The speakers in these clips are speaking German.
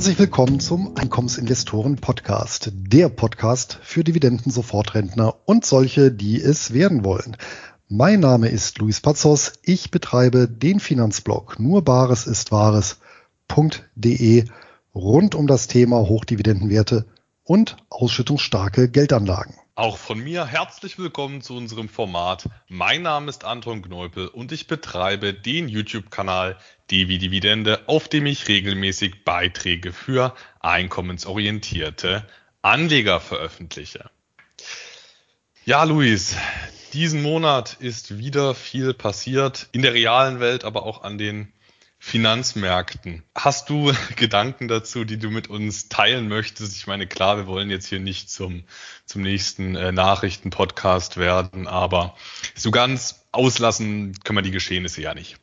Herzlich willkommen zum Einkommensinvestoren Podcast, der Podcast für Dividenden-Sofortrentner und solche, die es werden wollen. Mein Name ist Luis Pazos. Ich betreibe den Finanzblog nur Bares ist Wahres.de rund um das Thema Hochdividendenwerte und ausschüttungsstarke Geldanlagen. Auch von mir herzlich willkommen zu unserem Format. Mein Name ist Anton Kneupel und ich betreibe den YouTube-Kanal Dividende, auf dem ich regelmäßig Beiträge für einkommensorientierte Anleger veröffentliche. Ja, Luis, diesen Monat ist wieder viel passiert in der realen Welt, aber auch an den Finanzmärkten. Hast du Gedanken dazu, die du mit uns teilen möchtest? Ich meine, klar, wir wollen jetzt hier nicht zum, zum nächsten äh, Nachrichten-Podcast werden, aber so ganz auslassen können wir die Geschehnisse ja nicht.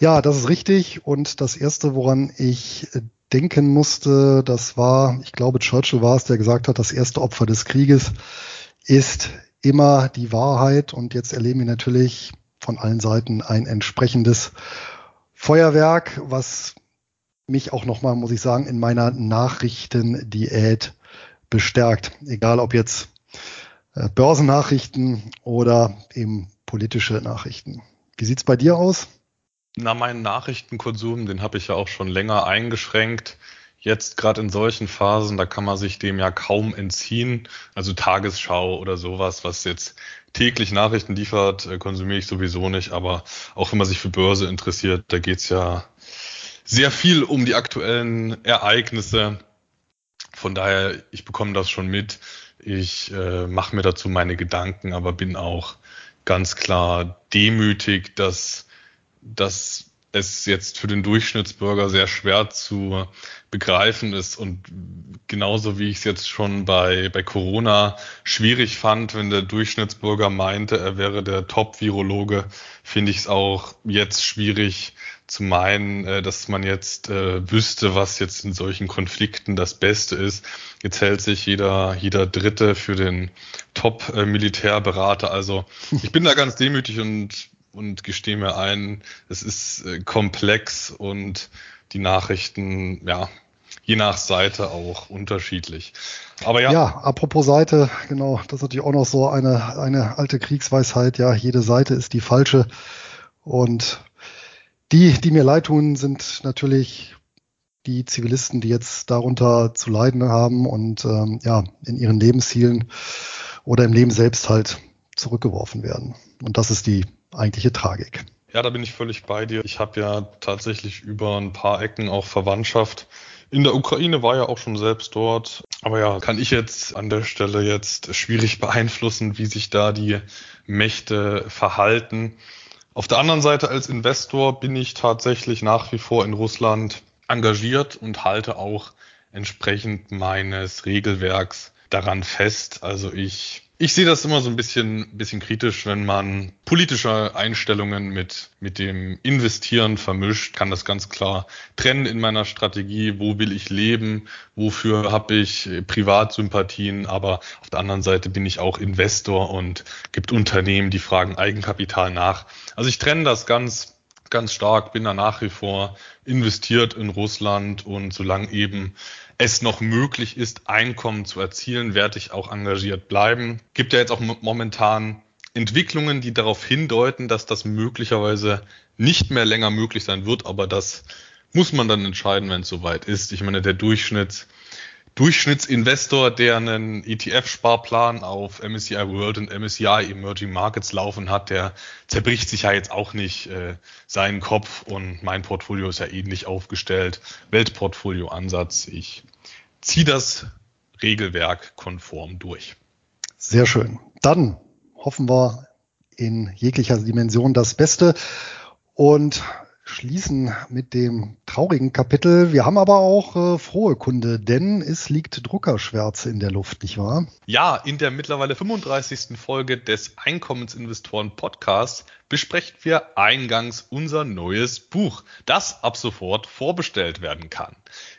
Ja, das ist richtig. Und das Erste, woran ich denken musste, das war, ich glaube, Churchill war es, der gesagt hat, das erste Opfer des Krieges ist immer die Wahrheit. Und jetzt erleben wir natürlich von allen Seiten ein entsprechendes Feuerwerk, was mich auch nochmal, muss ich sagen, in meiner Nachrichtendiät bestärkt. Egal ob jetzt äh, Börsennachrichten oder eben politische Nachrichten. Wie sieht's bei dir aus? Na, meinen Nachrichtenkonsum, den habe ich ja auch schon länger eingeschränkt. Jetzt gerade in solchen Phasen, da kann man sich dem ja kaum entziehen. Also Tagesschau oder sowas, was jetzt täglich Nachrichten liefert, äh, konsumiere ich sowieso nicht. Aber auch wenn man sich für Börse interessiert, da geht's ja sehr viel um die aktuellen Ereignisse. Von daher, ich bekomme das schon mit. Ich äh, mache mir dazu meine Gedanken, aber bin auch ganz klar demütig, dass, dass es jetzt für den Durchschnittsbürger sehr schwer zu begreifen ist und genauso wie ich es jetzt schon bei, bei Corona schwierig fand, wenn der Durchschnittsbürger meinte, er wäre der Top-Virologe, finde ich es auch jetzt schwierig zu meinen, äh, dass man jetzt äh, wüsste, was jetzt in solchen Konflikten das Beste ist. Jetzt hält sich jeder, jeder Dritte für den Top-Militärberater. Also ich bin da ganz demütig und und gestehe mir ein, es ist äh, komplex und die Nachrichten, ja, je nach Seite auch unterschiedlich. Aber ja. Ja, apropos Seite, genau, das ist natürlich auch noch so eine, eine alte Kriegsweisheit, ja, jede Seite ist die falsche. Und die, die mir leid tun, sind natürlich die Zivilisten, die jetzt darunter zu leiden haben und ähm, ja, in ihren Lebenszielen oder im Leben selbst halt zurückgeworfen werden. Und das ist die eigentliche Tragik. Ja, da bin ich völlig bei dir. Ich habe ja tatsächlich über ein paar Ecken auch Verwandtschaft. In der Ukraine war ja auch schon selbst dort. Aber ja, kann ich jetzt an der Stelle jetzt schwierig beeinflussen, wie sich da die Mächte verhalten. Auf der anderen Seite als Investor bin ich tatsächlich nach wie vor in Russland engagiert und halte auch entsprechend meines Regelwerks daran fest. Also ich ich sehe das immer so ein bisschen, bisschen kritisch, wenn man politische Einstellungen mit, mit dem Investieren vermischt, kann das ganz klar trennen in meiner Strategie. Wo will ich leben? Wofür habe ich Privatsympathien? Aber auf der anderen Seite bin ich auch Investor und gibt Unternehmen, die fragen Eigenkapital nach. Also ich trenne das ganz, ganz stark, bin da nach wie vor investiert in Russland und solange eben es noch möglich ist, Einkommen zu erzielen, werde ich auch engagiert bleiben. Gibt ja jetzt auch momentan Entwicklungen, die darauf hindeuten, dass das möglicherweise nicht mehr länger möglich sein wird, aber das muss man dann entscheiden, wenn es soweit ist. Ich meine, der Durchschnitts, Durchschnittsinvestor, der einen ETF-Sparplan auf MSCI World und MSCI Emerging Markets laufen hat, der zerbricht sich ja jetzt auch nicht äh, seinen Kopf und mein Portfolio ist ja ähnlich aufgestellt. Weltportfolio-Ansatz. Ich ziehe das Regelwerk konform durch. Sehr schön. Dann hoffen wir in jeglicher Dimension das Beste. Und schließen mit dem traurigen Kapitel. Wir haben aber auch äh, frohe Kunde, denn es liegt Druckerschwärze in der Luft, nicht wahr? Ja, in der mittlerweile 35. Folge des Einkommensinvestoren Podcasts besprechen wir eingangs unser neues Buch, das ab sofort vorbestellt werden kann.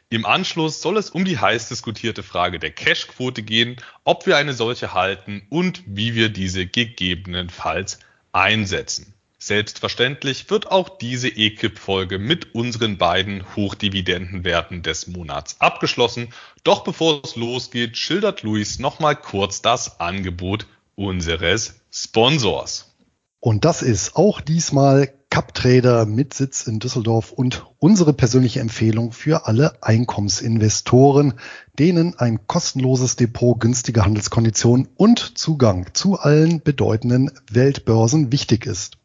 Im Anschluss soll es um die heiß diskutierte Frage der Cashquote gehen, ob wir eine solche halten und wie wir diese gegebenenfalls einsetzen. Selbstverständlich wird auch diese EKIP-Folge mit unseren beiden Hochdividendenwerten des Monats abgeschlossen. Doch bevor es losgeht, schildert Luis nochmal kurz das Angebot unseres Sponsors. Und das ist auch diesmal CupTrader mit Sitz in Düsseldorf und unsere persönliche Empfehlung für alle Einkommensinvestoren, denen ein kostenloses Depot, günstige Handelskonditionen und Zugang zu allen bedeutenden Weltbörsen wichtig ist.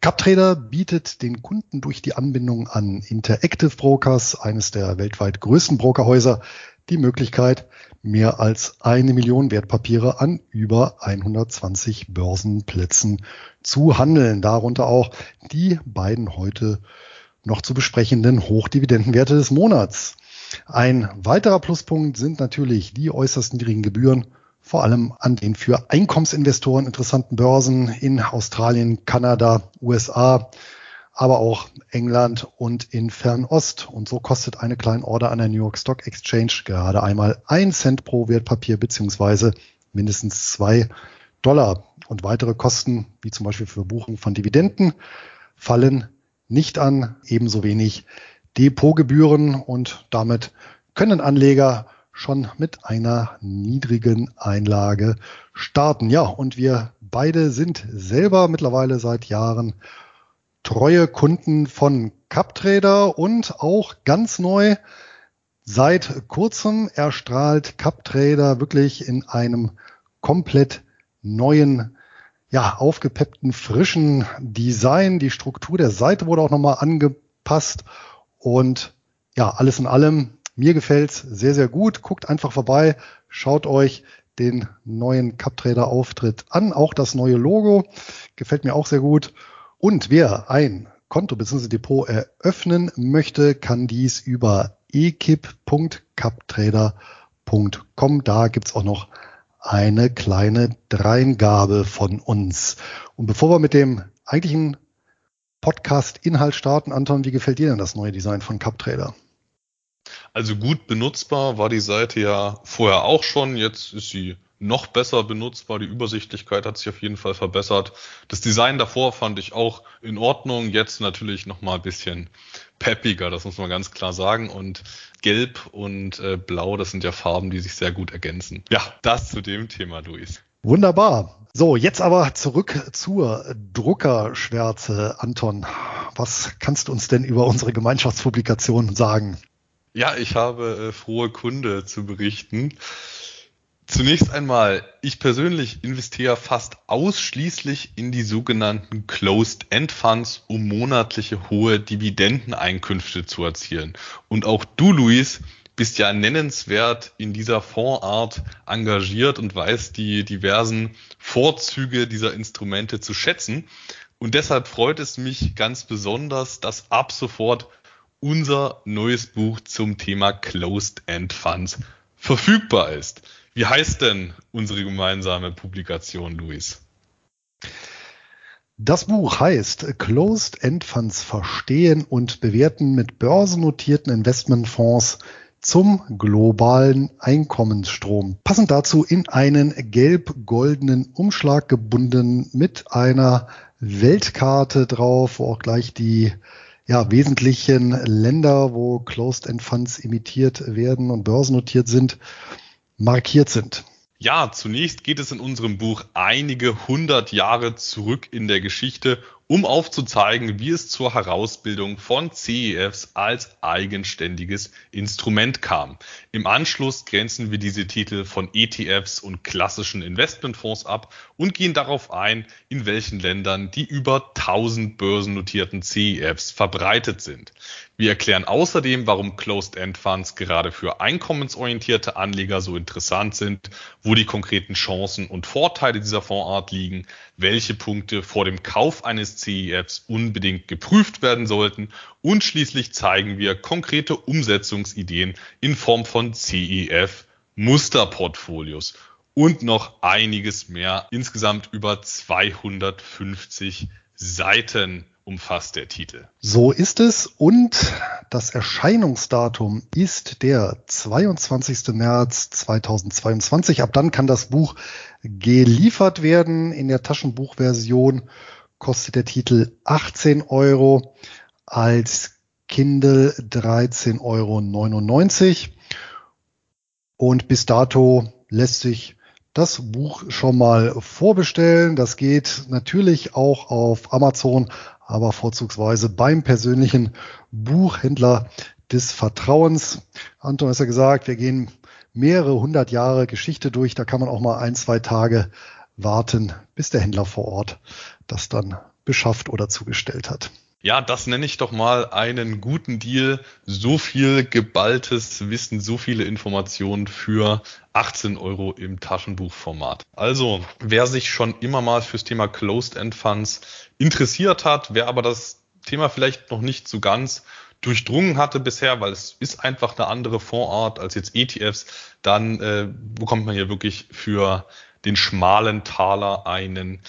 CupTrader bietet den Kunden durch die Anbindung an Interactive Brokers, eines der weltweit größten Brokerhäuser, die Möglichkeit, mehr als eine Million Wertpapiere an über 120 Börsenplätzen zu handeln. Darunter auch die beiden heute noch zu besprechenden Hochdividendenwerte des Monats. Ein weiterer Pluspunkt sind natürlich die äußerst niedrigen Gebühren, vor allem an den für Einkommensinvestoren interessanten Börsen in Australien, Kanada, USA, aber auch England und in Fernost. Und so kostet eine kleine Order an der New York Stock Exchange gerade einmal ein Cent pro Wertpapier beziehungsweise mindestens zwei Dollar. Und weitere Kosten, wie zum Beispiel für Buchung von Dividenden, fallen nicht an, ebenso wenig Depotgebühren und damit können Anleger schon mit einer niedrigen Einlage starten. Ja, und wir beide sind selber mittlerweile seit Jahren treue Kunden von CupTrader und auch ganz neu seit kurzem erstrahlt CupTrader wirklich in einem komplett neuen, ja, aufgepeppten, frischen Design. Die Struktur der Seite wurde auch nochmal angepasst und ja, alles in allem, mir gefällt's sehr, sehr gut. Guckt einfach vorbei, schaut euch den neuen CupTrader Auftritt an. Auch das neue Logo gefällt mir auch sehr gut. Und wer ein Konto bzw. Depot eröffnen möchte, kann dies über ekip.captrader.com. Da gibt's auch noch eine kleine Dreingabe von uns. Und bevor wir mit dem eigentlichen Podcast-Inhalt starten, Anton, wie gefällt dir denn das neue Design von CupTrader? Also gut benutzbar war die Seite ja vorher auch schon. Jetzt ist sie noch besser benutzbar. Die Übersichtlichkeit hat sich auf jeden Fall verbessert. Das Design davor fand ich auch in Ordnung. Jetzt natürlich noch mal ein bisschen peppiger, das muss man ganz klar sagen. Und Gelb und äh, Blau, das sind ja Farben, die sich sehr gut ergänzen. Ja, das zu dem Thema, Luis. Wunderbar. So, jetzt aber zurück zur Druckerschwärze. Anton, was kannst du uns denn über unsere Gemeinschaftspublikation sagen? Ja, ich habe äh, frohe Kunde zu berichten. Zunächst einmal, ich persönlich investiere fast ausschließlich in die sogenannten Closed-End Funds, um monatliche hohe Dividendeneinkünfte zu erzielen. Und auch du, Luis, bist ja nennenswert in dieser Fondsart engagiert und weißt die diversen Vorzüge dieser Instrumente zu schätzen. Und deshalb freut es mich ganz besonders, dass ab sofort unser neues Buch zum Thema Closed-End Funds verfügbar ist. Wie heißt denn unsere gemeinsame Publikation, Luis? Das Buch heißt Closed End Funds verstehen und bewerten mit börsennotierten Investmentfonds zum globalen Einkommensstrom. Passend dazu in einen gelb-goldenen Umschlag gebunden mit einer Weltkarte drauf, wo auch gleich die ja, wesentlichen Länder, wo Closed End Funds imitiert werden und börsennotiert sind, markiert sind. Ja, zunächst geht es in unserem Buch einige hundert Jahre zurück in der Geschichte um aufzuzeigen, wie es zur Herausbildung von CEFs als eigenständiges Instrument kam. Im Anschluss grenzen wir diese Titel von ETFs und klassischen Investmentfonds ab und gehen darauf ein, in welchen Ländern die über 1000 börsennotierten CEFs verbreitet sind. Wir erklären außerdem, warum Closed-End Funds gerade für einkommensorientierte Anleger so interessant sind, wo die konkreten Chancen und Vorteile dieser Fondsart liegen, welche Punkte vor dem Kauf eines CEFs unbedingt geprüft werden sollten und schließlich zeigen wir konkrete Umsetzungsideen in Form von CEF Musterportfolios und noch einiges mehr. Insgesamt über 250 Seiten umfasst der Titel. So ist es und das Erscheinungsdatum ist der 22. März 2022. Ab dann kann das Buch geliefert werden in der Taschenbuchversion kostet der Titel 18 Euro, als Kindle 13,99 Euro. Und bis dato lässt sich das Buch schon mal vorbestellen. Das geht natürlich auch auf Amazon, aber vorzugsweise beim persönlichen Buchhändler des Vertrauens. Anton ist ja gesagt, wir gehen mehrere hundert Jahre Geschichte durch. Da kann man auch mal ein, zwei Tage warten, bis der Händler vor Ort das dann beschafft oder zugestellt hat. Ja, das nenne ich doch mal einen guten Deal. So viel geballtes Wissen, so viele Informationen für 18 Euro im Taschenbuchformat. Also, wer sich schon immer mal fürs Thema Closed End Funds interessiert hat, wer aber das Thema vielleicht noch nicht so ganz durchdrungen hatte bisher, weil es ist einfach eine andere Fondsart als jetzt ETFs, dann äh, bekommt man hier wirklich für den schmalen Taler einen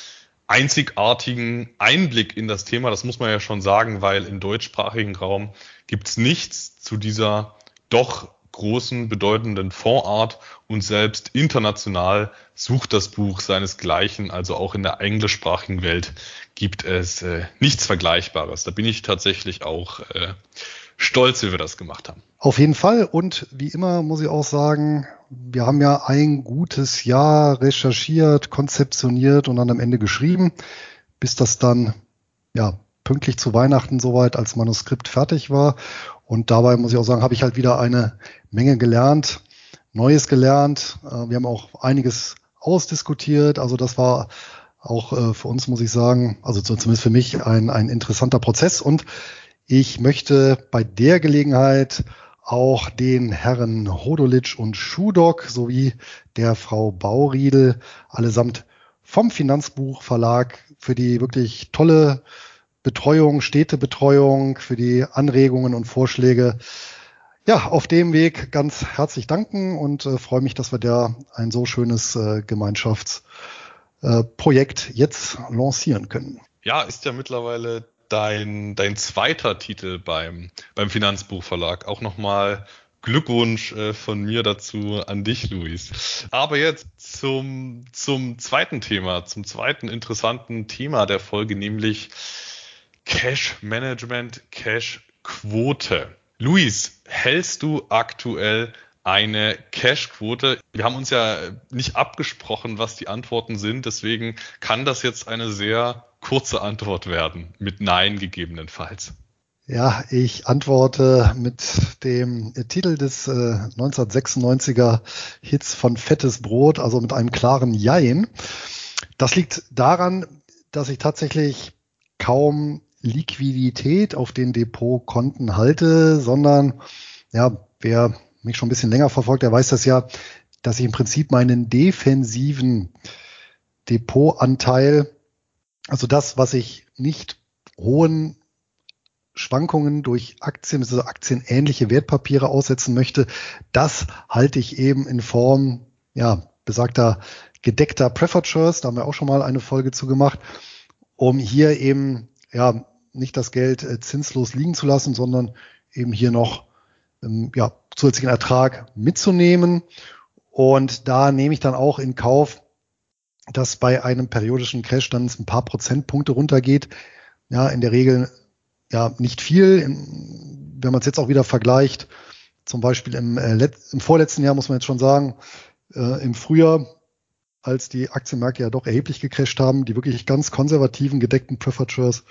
einzigartigen Einblick in das Thema. Das muss man ja schon sagen, weil im deutschsprachigen Raum gibt's nichts zu dieser doch großen, bedeutenden Fondsart und selbst international sucht das Buch seinesgleichen, also auch in der englischsprachigen Welt gibt es äh, nichts Vergleichbares. Da bin ich tatsächlich auch äh, stolz, wie wir das gemacht haben. Auf jeden Fall. Und wie immer muss ich auch sagen, wir haben ja ein gutes Jahr recherchiert, konzeptioniert und dann am Ende geschrieben, bis das dann ja pünktlich zu Weihnachten soweit als Manuskript fertig war. Und dabei muss ich auch sagen, habe ich halt wieder eine Menge gelernt, Neues gelernt. Äh, wir haben auch einiges ausdiskutiert. Also das war auch äh, für uns, muss ich sagen, also zumindest für mich ein, ein interessanter Prozess. Und ich möchte bei der Gelegenheit auch den Herren Hodolic und Schudok sowie der Frau Bauriedel allesamt vom Finanzbuchverlag für die wirklich tolle Betreuung, Städtebetreuung, für die Anregungen und Vorschläge ja, auf dem Weg ganz herzlich danken und äh, freue mich, dass wir da ein so schönes äh, Gemeinschaftsprojekt äh, jetzt lancieren können. Ja, ist ja mittlerweile dein, dein zweiter Titel beim, beim Finanzbuchverlag. Auch nochmal Glückwunsch äh, von mir dazu an dich, Luis. Aber jetzt zum, zum zweiten Thema, zum zweiten interessanten Thema der Folge, nämlich Cash Management, Cash Quote. Luis, hältst du aktuell eine Cash-Quote. Wir haben uns ja nicht abgesprochen, was die Antworten sind. Deswegen kann das jetzt eine sehr kurze Antwort werden, mit Nein gegebenenfalls. Ja, ich antworte mit dem Titel des äh, 1996er Hits von Fettes Brot, also mit einem klaren Jein. Das liegt daran, dass ich tatsächlich kaum Liquidität auf den Depotkonten halte, sondern ja, wer mich schon ein bisschen länger verfolgt, der weiß das ja, dass ich im Prinzip meinen defensiven Depotanteil also das, was ich nicht hohen Schwankungen durch Aktien, also aktienähnliche Wertpapiere aussetzen möchte, das halte ich eben in Form, ja, besagter gedeckter Preferred Shares, da haben wir auch schon mal eine Folge zu gemacht, um hier eben, ja, nicht das Geld äh, zinslos liegen zu lassen, sondern eben hier noch, ähm, ja, zusätzlichen Ertrag mitzunehmen. Und da nehme ich dann auch in Kauf, dass bei einem periodischen Crash dann ein paar Prozentpunkte runtergeht. Ja, in der Regel ja nicht viel. Wenn man es jetzt auch wieder vergleicht, zum Beispiel im, äh, im vorletzten Jahr muss man jetzt schon sagen, äh, im Frühjahr, als die Aktienmärkte ja doch erheblich gecrasht haben, die wirklich ganz konservativen gedeckten Preferred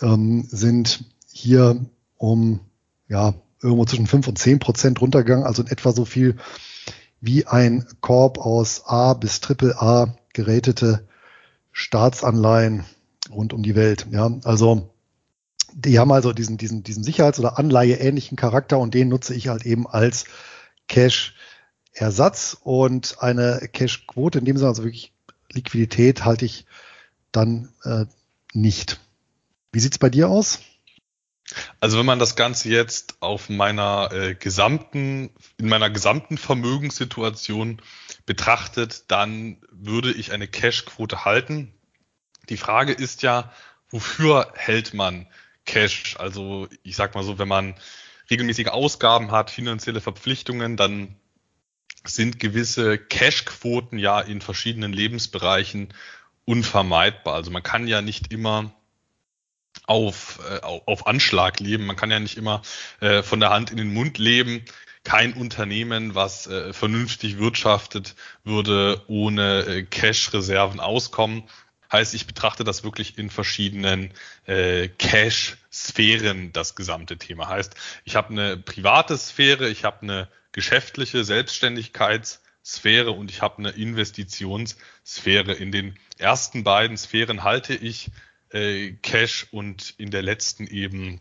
ähm, sind hier um ja irgendwo zwischen fünf und zehn Prozent runtergegangen, also in etwa so viel wie ein Korb aus A bis Triple A geratete Staatsanleihen rund um die Welt. Ja, also die haben also diesen, diesen, diesen Sicherheits- oder Anleihe-ähnlichen Charakter und den nutze ich halt eben als Cash-Ersatz und eine Cash-Quote, in dem Sinne also wirklich Liquidität halte ich dann äh, nicht. Wie sieht's bei dir aus? Also wenn man das Ganze jetzt auf meiner äh, gesamten, in meiner gesamten Vermögenssituation betrachtet, dann würde ich eine Cash-Quote halten. Die Frage ist ja, wofür hält man Cash? Also ich sag mal so, wenn man regelmäßige Ausgaben hat, finanzielle Verpflichtungen, dann sind gewisse Cash-Quoten ja in verschiedenen Lebensbereichen unvermeidbar. Also man kann ja nicht immer auf, äh, auf Anschlag leben. Man kann ja nicht immer äh, von der Hand in den Mund leben. Kein Unternehmen, was äh, vernünftig wirtschaftet, würde ohne äh, Cash-Reserven auskommen. Heißt, ich betrachte das wirklich in verschiedenen äh, Cash-Sphären, das gesamte Thema. Heißt, ich habe eine private Sphäre, ich habe eine geschäftliche Selbstständigkeitssphäre und ich habe eine Investitionssphäre. In den ersten beiden Sphären halte ich äh, Cash und in der letzten eben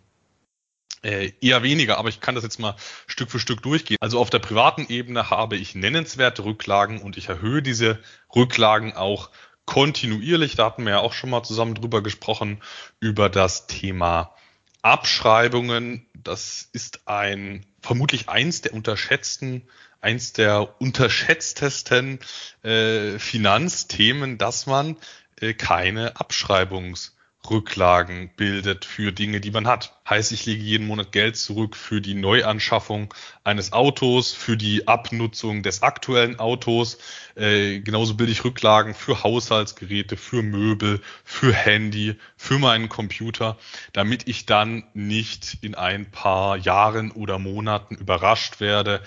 äh, eher weniger, aber ich kann das jetzt mal Stück für Stück durchgehen. Also auf der privaten Ebene habe ich nennenswerte Rücklagen und ich erhöhe diese Rücklagen auch kontinuierlich. Da hatten wir ja auch schon mal zusammen drüber gesprochen, über das Thema Abschreibungen. Das ist ein vermutlich eins der unterschätzten, eins der unterschätztesten äh, Finanzthemen, dass man äh, keine Abschreibungs Rücklagen bildet für Dinge, die man hat. Heißt, ich lege jeden Monat Geld zurück für die Neuanschaffung eines Autos, für die Abnutzung des aktuellen Autos. Äh, genauso bilde ich Rücklagen für Haushaltsgeräte, für Möbel, für Handy, für meinen Computer, damit ich dann nicht in ein paar Jahren oder Monaten überrascht werde,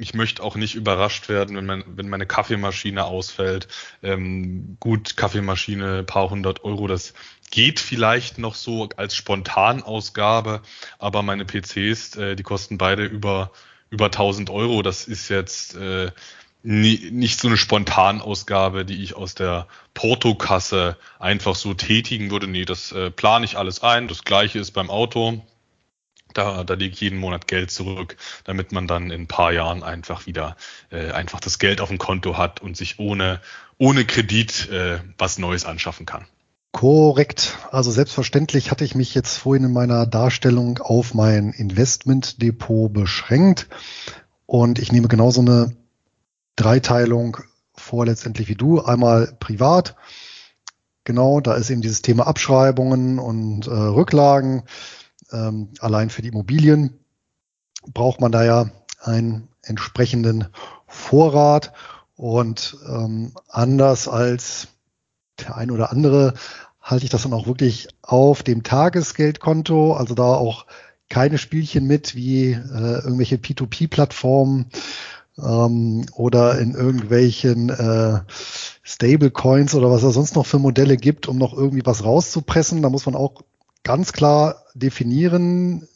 ich möchte auch nicht überrascht werden, wenn, mein, wenn meine Kaffeemaschine ausfällt. Ähm, gut, Kaffeemaschine, paar hundert Euro, das geht vielleicht noch so als Spontanausgabe, aber meine PCs, äh, die kosten beide über, über 1000 Euro. Das ist jetzt äh, nie, nicht so eine Spontanausgabe, die ich aus der Portokasse einfach so tätigen würde. Nee, das äh, plane ich alles ein. Das gleiche ist beim Auto. Da, da lege ich jeden Monat Geld zurück, damit man dann in ein paar Jahren einfach wieder äh, einfach das Geld auf dem Konto hat und sich ohne, ohne Kredit äh, was Neues anschaffen kann. Korrekt. Also selbstverständlich hatte ich mich jetzt vorhin in meiner Darstellung auf mein Investmentdepot beschränkt. Und ich nehme genauso eine Dreiteilung vor letztendlich wie du. Einmal privat. Genau, da ist eben dieses Thema Abschreibungen und äh, Rücklagen ähm, allein für die Immobilien braucht man da ja einen entsprechenden Vorrat und ähm, anders als der ein oder andere halte ich das dann auch wirklich auf dem Tagesgeldkonto, also da auch keine Spielchen mit wie äh, irgendwelche P2P-Plattformen ähm, oder in irgendwelchen äh, Stablecoins oder was es sonst noch für Modelle gibt, um noch irgendwie was rauszupressen. Da muss man auch ganz klar definieren,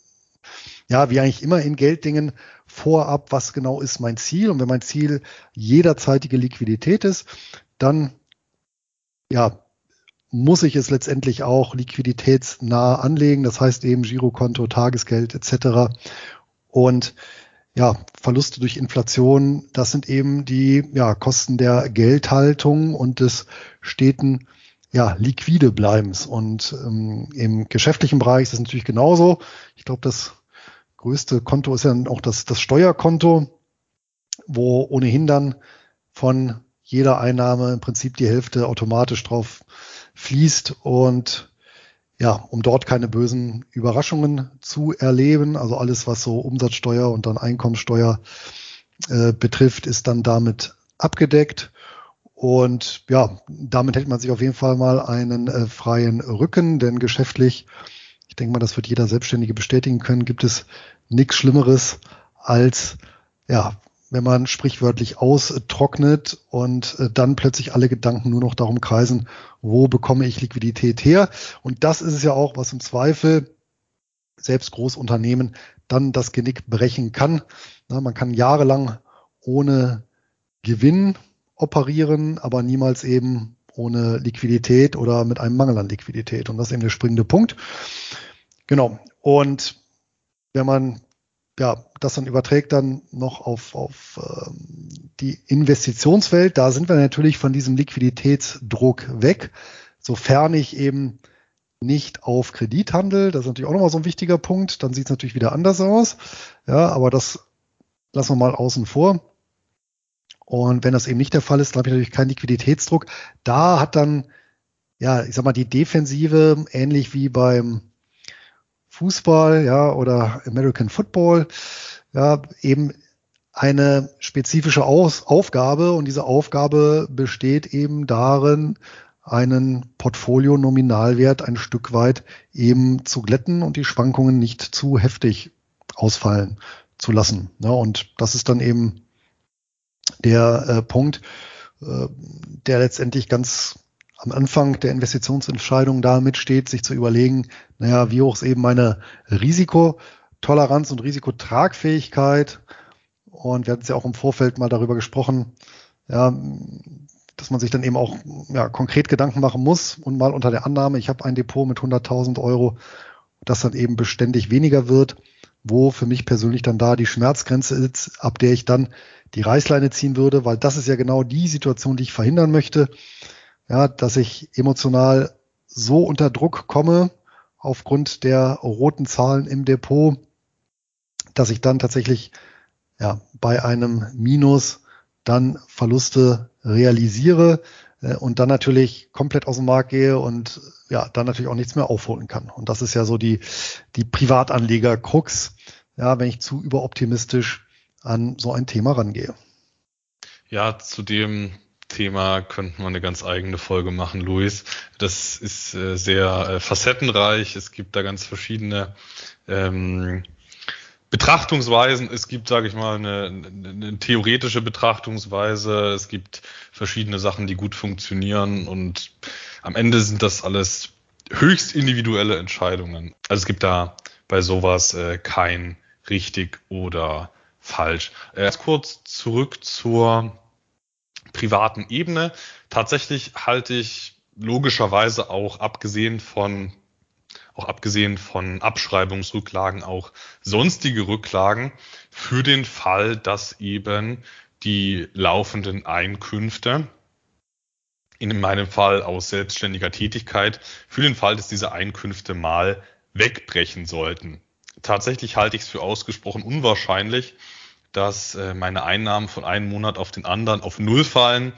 ja, wie eigentlich immer in Gelddingen vorab, was genau ist mein Ziel. Und wenn mein Ziel jederzeitige Liquidität ist, dann ja, muss ich es letztendlich auch liquiditätsnah anlegen. Das heißt eben Girokonto, Tagesgeld etc. Und ja, Verluste durch Inflation, das sind eben die ja, Kosten der Geldhaltung und des steten ja, liquide bleibens. Und ähm, im geschäftlichen Bereich ist es natürlich genauso. Ich glaube, das größte Konto ist ja auch das, das Steuerkonto, wo ohnehin dann von jeder Einnahme im Prinzip die Hälfte automatisch drauf fließt und ja, um dort keine bösen Überraschungen zu erleben. Also alles, was so Umsatzsteuer und dann Einkommensteuer äh, betrifft, ist dann damit abgedeckt. Und ja, damit hätte man sich auf jeden Fall mal einen äh, freien Rücken, denn geschäftlich, ich denke mal, das wird jeder Selbstständige bestätigen können, gibt es nichts Schlimmeres als ja, wenn man sprichwörtlich austrocknet und äh, dann plötzlich alle Gedanken nur noch darum kreisen, wo bekomme ich Liquidität her? Und das ist es ja auch, was im Zweifel selbst Großunternehmen dann das Genick brechen kann. Man kann jahrelang ohne Gewinn operieren, aber niemals eben ohne Liquidität oder mit einem Mangel an Liquidität. Und das ist eben der springende Punkt. Genau. Und wenn man ja, das dann überträgt dann noch auf, auf ähm, die Investitionswelt, da sind wir natürlich von diesem Liquiditätsdruck weg, sofern ich eben nicht auf Kredit handel. Das ist natürlich auch nochmal so ein wichtiger Punkt. Dann sieht es natürlich wieder anders aus. Ja, aber das lassen wir mal außen vor. Und wenn das eben nicht der Fall ist, dann habe ich natürlich keinen Liquiditätsdruck. Da hat dann, ja, ich sag mal, die Defensive, ähnlich wie beim Fußball, ja, oder American Football, ja, eben eine spezifische Aus Aufgabe und diese Aufgabe besteht eben darin, einen Portfolio-Nominalwert ein Stück weit eben zu glätten und die Schwankungen nicht zu heftig ausfallen zu lassen. Ja, und das ist dann eben der äh, Punkt, äh, der letztendlich ganz am Anfang der Investitionsentscheidung damit steht, sich zu überlegen, naja, wie hoch ist eben meine Risikotoleranz und Risikotragfähigkeit. Und wir hatten es ja auch im Vorfeld mal darüber gesprochen, ja, dass man sich dann eben auch ja, konkret Gedanken machen muss und mal unter der Annahme, ich habe ein Depot mit 100.000 Euro, das dann eben beständig weniger wird, wo für mich persönlich dann da die Schmerzgrenze ist, ab der ich dann die Reißleine ziehen würde, weil das ist ja genau die Situation, die ich verhindern möchte, ja, dass ich emotional so unter Druck komme aufgrund der roten Zahlen im Depot, dass ich dann tatsächlich ja, bei einem Minus dann Verluste realisiere äh, und dann natürlich komplett aus dem Markt gehe und ja, dann natürlich auch nichts mehr aufholen kann. Und das ist ja so die, die Privatanleger-Krux, ja, wenn ich zu überoptimistisch an so ein Thema rangehe. Ja, zu dem Thema könnten wir eine ganz eigene Folge machen, Luis. Das ist äh, sehr äh, facettenreich. Es gibt da ganz verschiedene ähm, Betrachtungsweisen. Es gibt, sage ich mal, eine, eine, theoretische Betrachtungsweise. Es gibt verschiedene Sachen, die gut funktionieren und am Ende sind das alles höchst individuelle Entscheidungen. Also es gibt da bei sowas äh, kein richtig oder falsch. Erst kurz zurück zur privaten Ebene. Tatsächlich halte ich logischerweise auch abgesehen von auch abgesehen von Abschreibungsrücklagen, auch sonstige Rücklagen für den Fall, dass eben die laufenden Einkünfte, in meinem Fall aus selbstständiger Tätigkeit, für den Fall, dass diese Einkünfte mal wegbrechen sollten. Tatsächlich halte ich es für ausgesprochen unwahrscheinlich, dass äh, meine Einnahmen von einem Monat auf den anderen auf Null fallen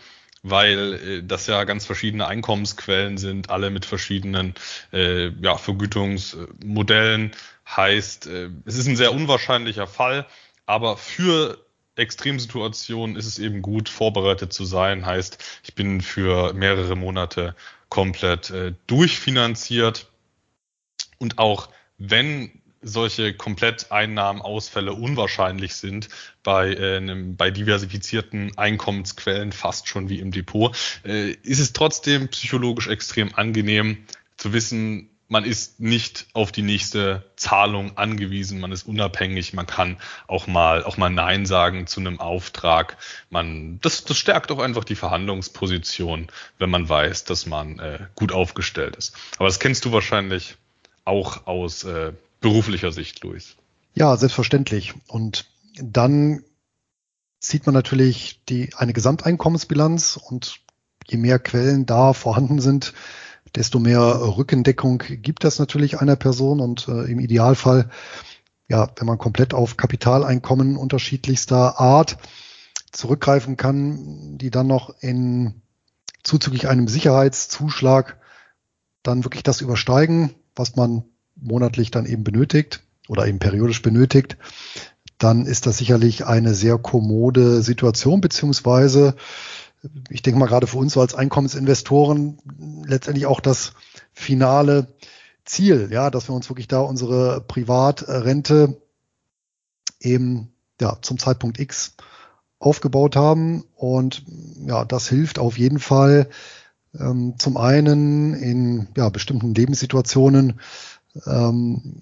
weil äh, das ja ganz verschiedene Einkommensquellen sind, alle mit verschiedenen äh, ja, Vergütungsmodellen. Heißt, äh, es ist ein sehr unwahrscheinlicher Fall, aber für Extremsituationen ist es eben gut, vorbereitet zu sein. Heißt, ich bin für mehrere Monate komplett äh, durchfinanziert. Und auch wenn solche Kompletteinnahmenausfälle unwahrscheinlich sind bei, äh, einem, bei diversifizierten Einkommensquellen fast schon wie im Depot, äh, ist es trotzdem psychologisch extrem angenehm zu wissen, man ist nicht auf die nächste Zahlung angewiesen, man ist unabhängig, man kann auch mal auch mal Nein sagen zu einem Auftrag. Man das, das stärkt auch einfach die Verhandlungsposition, wenn man weiß, dass man äh, gut aufgestellt ist. Aber das kennst du wahrscheinlich auch aus äh, beruflicher Sicht, Luis? Ja, selbstverständlich. Und dann sieht man natürlich die, eine Gesamteinkommensbilanz und je mehr Quellen da vorhanden sind, desto mehr Rückendeckung gibt das natürlich einer Person und äh, im Idealfall, ja, wenn man komplett auf Kapitaleinkommen unterschiedlichster Art zurückgreifen kann, die dann noch in zuzüglich einem Sicherheitszuschlag dann wirklich das übersteigen, was man monatlich dann eben benötigt oder eben periodisch benötigt, dann ist das sicherlich eine sehr kommode Situation, beziehungsweise ich denke mal gerade für uns so als Einkommensinvestoren letztendlich auch das finale Ziel, ja, dass wir uns wirklich da unsere Privatrente eben ja zum Zeitpunkt X aufgebaut haben. Und ja, das hilft auf jeden Fall ähm, zum einen in ja, bestimmten Lebenssituationen ähm,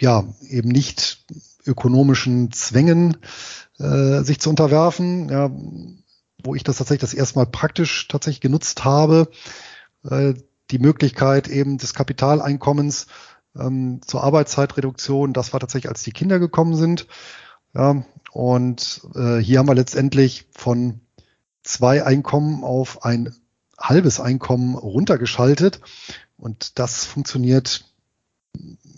ja eben nicht ökonomischen Zwängen äh, sich zu unterwerfen, ja, wo ich das tatsächlich das erste Mal praktisch tatsächlich genutzt habe, äh, die Möglichkeit eben des Kapitaleinkommens ähm, zur Arbeitszeitreduktion, das war tatsächlich, als die Kinder gekommen sind. Ja, und äh, hier haben wir letztendlich von zwei Einkommen auf ein halbes Einkommen runtergeschaltet. Und das funktioniert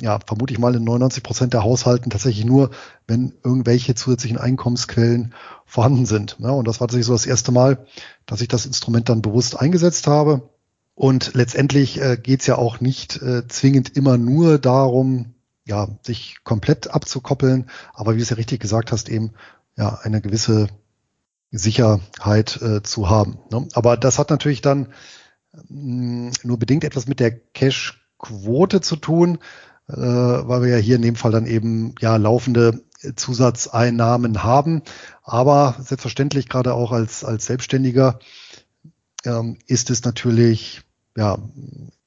ja, vermute ich mal in 99 Prozent der Haushalten tatsächlich nur, wenn irgendwelche zusätzlichen Einkommensquellen vorhanden sind. Ja, und das war tatsächlich so das erste Mal, dass ich das Instrument dann bewusst eingesetzt habe. Und letztendlich äh, geht es ja auch nicht äh, zwingend immer nur darum, ja, sich komplett abzukoppeln, aber wie du es ja richtig gesagt hast, eben ja eine gewisse Sicherheit äh, zu haben. Ne? Aber das hat natürlich dann mh, nur bedingt etwas mit der Cash-Quote zu tun, äh, weil wir ja hier in dem Fall dann eben ja laufende Zusatzeinnahmen haben. Aber selbstverständlich gerade auch als, als Selbstständiger ähm, ist es natürlich ja,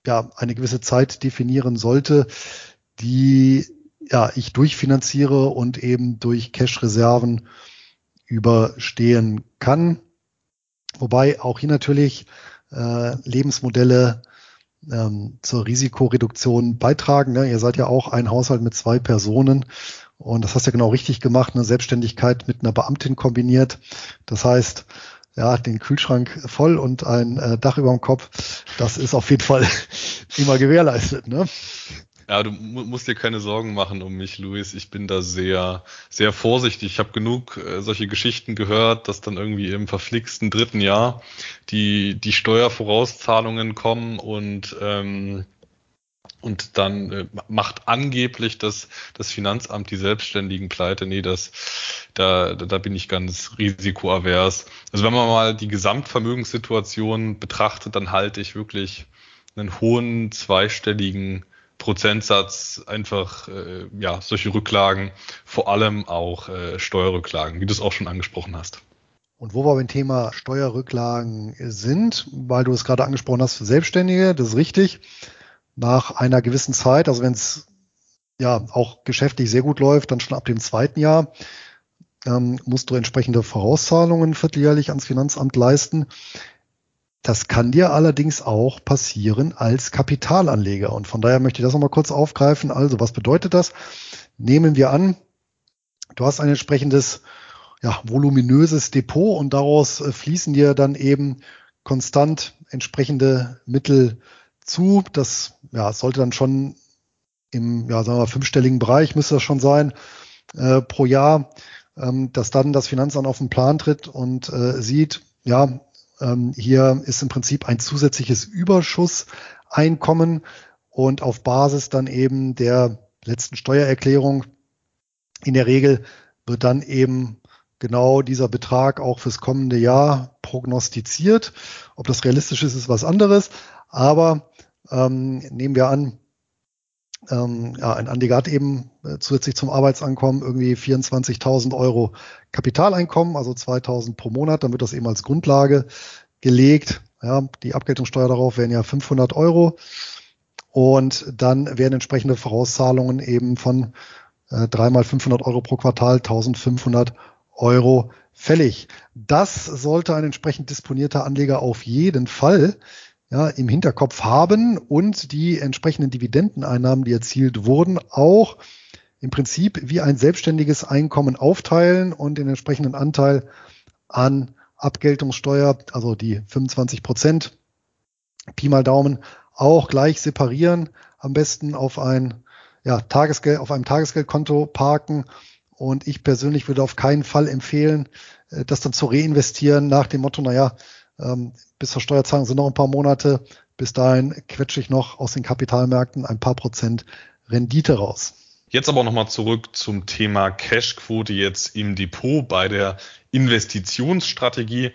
ja eine gewisse Zeit definieren sollte, die ja ich durchfinanziere und eben durch Cash-Reserven überstehen kann. Wobei auch hier natürlich äh, Lebensmodelle ähm, zur Risikoreduktion beitragen. Ne? Ihr seid ja auch ein Haushalt mit zwei Personen und das hast du ja genau richtig gemacht, eine Selbstständigkeit mit einer Beamtin kombiniert. Das heißt, ja, den Kühlschrank voll und ein äh, Dach über dem Kopf, das ist auf jeden Fall immer gewährleistet. Ne? Ja, du musst dir keine Sorgen machen um mich, Luis. Ich bin da sehr, sehr vorsichtig. Ich habe genug äh, solche Geschichten gehört, dass dann irgendwie im verflixten dritten Jahr die, die Steuervorauszahlungen kommen und ähm, und dann äh, macht angeblich das, das Finanzamt die Selbstständigen pleite. Nee, das, da, da bin ich ganz risikoavers. Also wenn man mal die Gesamtvermögenssituation betrachtet, dann halte ich wirklich einen hohen zweistelligen Prozentsatz einfach äh, ja solche Rücklagen, vor allem auch äh, Steuerrücklagen, wie du es auch schon angesprochen hast. Und wo wir beim Thema Steuerrücklagen sind, weil du es gerade angesprochen hast, für Selbstständige, das ist richtig. Nach einer gewissen Zeit, also wenn es ja auch geschäftlich sehr gut läuft, dann schon ab dem zweiten Jahr, ähm, musst du entsprechende Vorauszahlungen vierteljährlich ans Finanzamt leisten. Das kann dir allerdings auch passieren als Kapitalanleger. Und von daher möchte ich das nochmal kurz aufgreifen. Also, was bedeutet das? Nehmen wir an, du hast ein entsprechendes, ja, voluminöses Depot und daraus äh, fließen dir dann eben konstant entsprechende Mittel zu. Das ja, sollte dann schon im, ja, sagen wir, fünfstelligen Bereich müsste das schon sein äh, pro Jahr, ähm, dass dann das Finanzamt auf den Plan tritt und äh, sieht, ja, ähm, hier ist im Prinzip ein zusätzliches Überschusseinkommen und auf Basis dann eben der letzten Steuererklärung in der Regel wird dann eben genau dieser Betrag auch fürs kommende Jahr prognostiziert. Ob das realistisch ist, ist was anderes. Aber ähm, nehmen wir an, ähm, ja, ein Anleger hat eben äh, zusätzlich zum Arbeitsankommen irgendwie 24.000 Euro Kapitaleinkommen, also 2.000 pro Monat, dann wird das eben als Grundlage gelegt. Ja, die Abgeltungssteuer darauf wären ja 500 Euro und dann werden entsprechende Vorauszahlungen eben von äh, dreimal 500 Euro pro Quartal, 1.500 Euro fällig. Das sollte ein entsprechend disponierter Anleger auf jeden Fall ja, im Hinterkopf haben und die entsprechenden Dividendeneinnahmen, die erzielt wurden, auch im Prinzip wie ein selbstständiges Einkommen aufteilen und den entsprechenden Anteil an Abgeltungssteuer, also die 25 Prozent, Pi mal Daumen, auch gleich separieren, am besten auf ein ja, Tagesgeld, auf einem Tagesgeldkonto parken. Und ich persönlich würde auf keinen Fall empfehlen, äh, das dann zu reinvestieren nach dem Motto, naja, ähm, bis zur Steuerzahlung sind noch ein paar Monate. Bis dahin quetsche ich noch aus den Kapitalmärkten ein paar Prozent Rendite raus. Jetzt aber nochmal zurück zum Thema Cashquote jetzt im Depot bei der Investitionsstrategie.